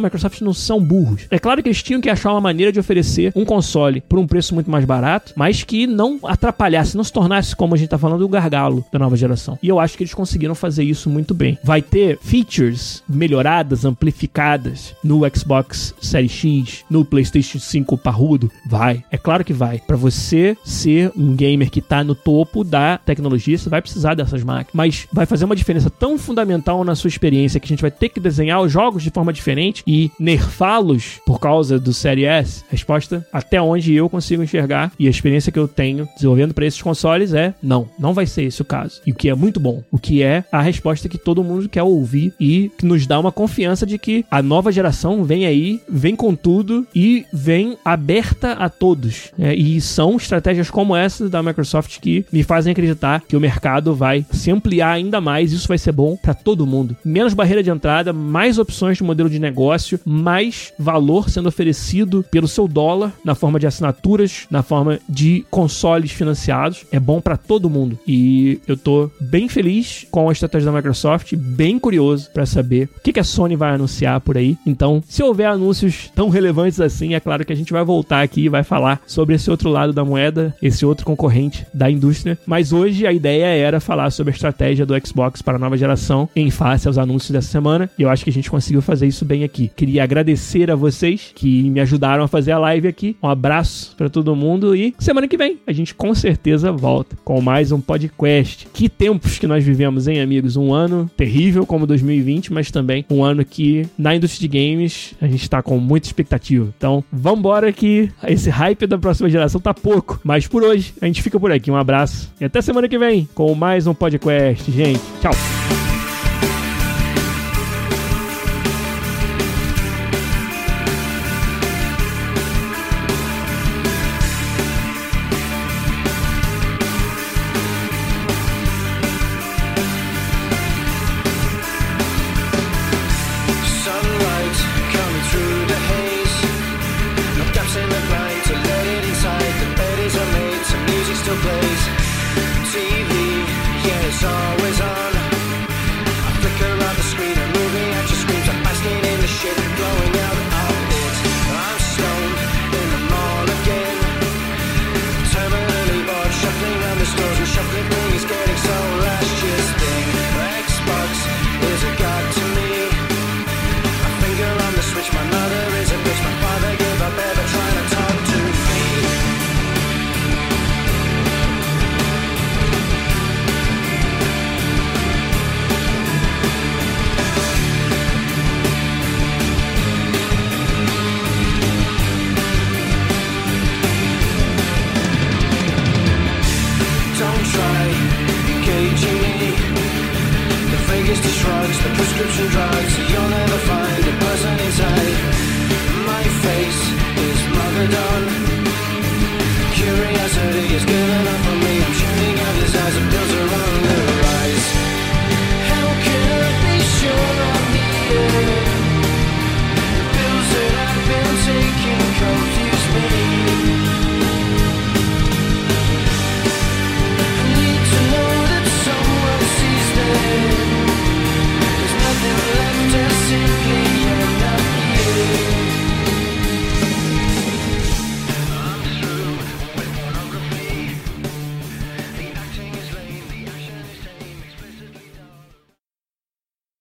Microsoft não são burros. É claro que eles tinham que achar uma maneira de oferecer um console por um preço muito mais barato, mas que não atrapalhasse, não se tornasse, como a gente tá falando, o gargalo da nova geração. E eu acho que eles conseguiram fazer isso muito bem. Vai ter features melhoradas, amplificadas no Xbox Series X, no PlayStation 5 parrudo? Vai. É claro que vai. Para você ser um gamer que tá no topo da tecnologia, você vai precisar dessas máquinas. Mas vai fazer uma diferença tão fundamental na sua experiência que a gente vai ter que desenhar os jogos de forma diferente e nerfá-los por causa do Série S? Resposta: até onde eu consigo enxergar e a experiência que eu tenho desenvolvendo para esses consoles é não, não vai ser esse o caso. E o que é muito bom, o que é a resposta que todo mundo quer ouvir e que nos dá uma confiança de que a nova geração vem aí, vem com tudo e vem aberta a todos. É, e são estratégias como essa da Microsoft que me fazem acreditar que o mercado vai se ampliar ainda mais. Isso vai ser bom para todo mundo. Menos barreira de entrada, mais opções de modelo de negócio, mais valor sendo oferecido pelo seu dólar na forma de assinaturas, na forma de consoles financiados. É bom para todo mundo. E eu tô bem feliz com a estratégia da Microsoft, bem curioso para saber o que a Sony vai anunciar por aí. Então, se houver anúncios tão relevantes assim, é claro que a gente vai voltar aqui e vai falar sobre esse outro lado da moeda, esse outro concorrente da indústria. Mas hoje a ideia era falar sobre a estratégia do Xbox para a nova geração em face aos anúncios dessa semana. E eu acho que a gente conseguiu fazer isso bem aqui. Queria agradecer a vocês que me ajudaram a fazer a live aqui. Um abraço para todo mundo e semana que vem a gente com certeza volta com mais um podcast. Que tempos que nós vivemos em Amigos um ano terrível como 2020, mas também um ano que na indústria de games a gente tá com muita expectativa. Então, vambora que esse hype da próxima geração tá pouco. Mas por hoje, a gente fica por aqui. Um abraço e até semana que vem com mais um podcast, gente. Tchau.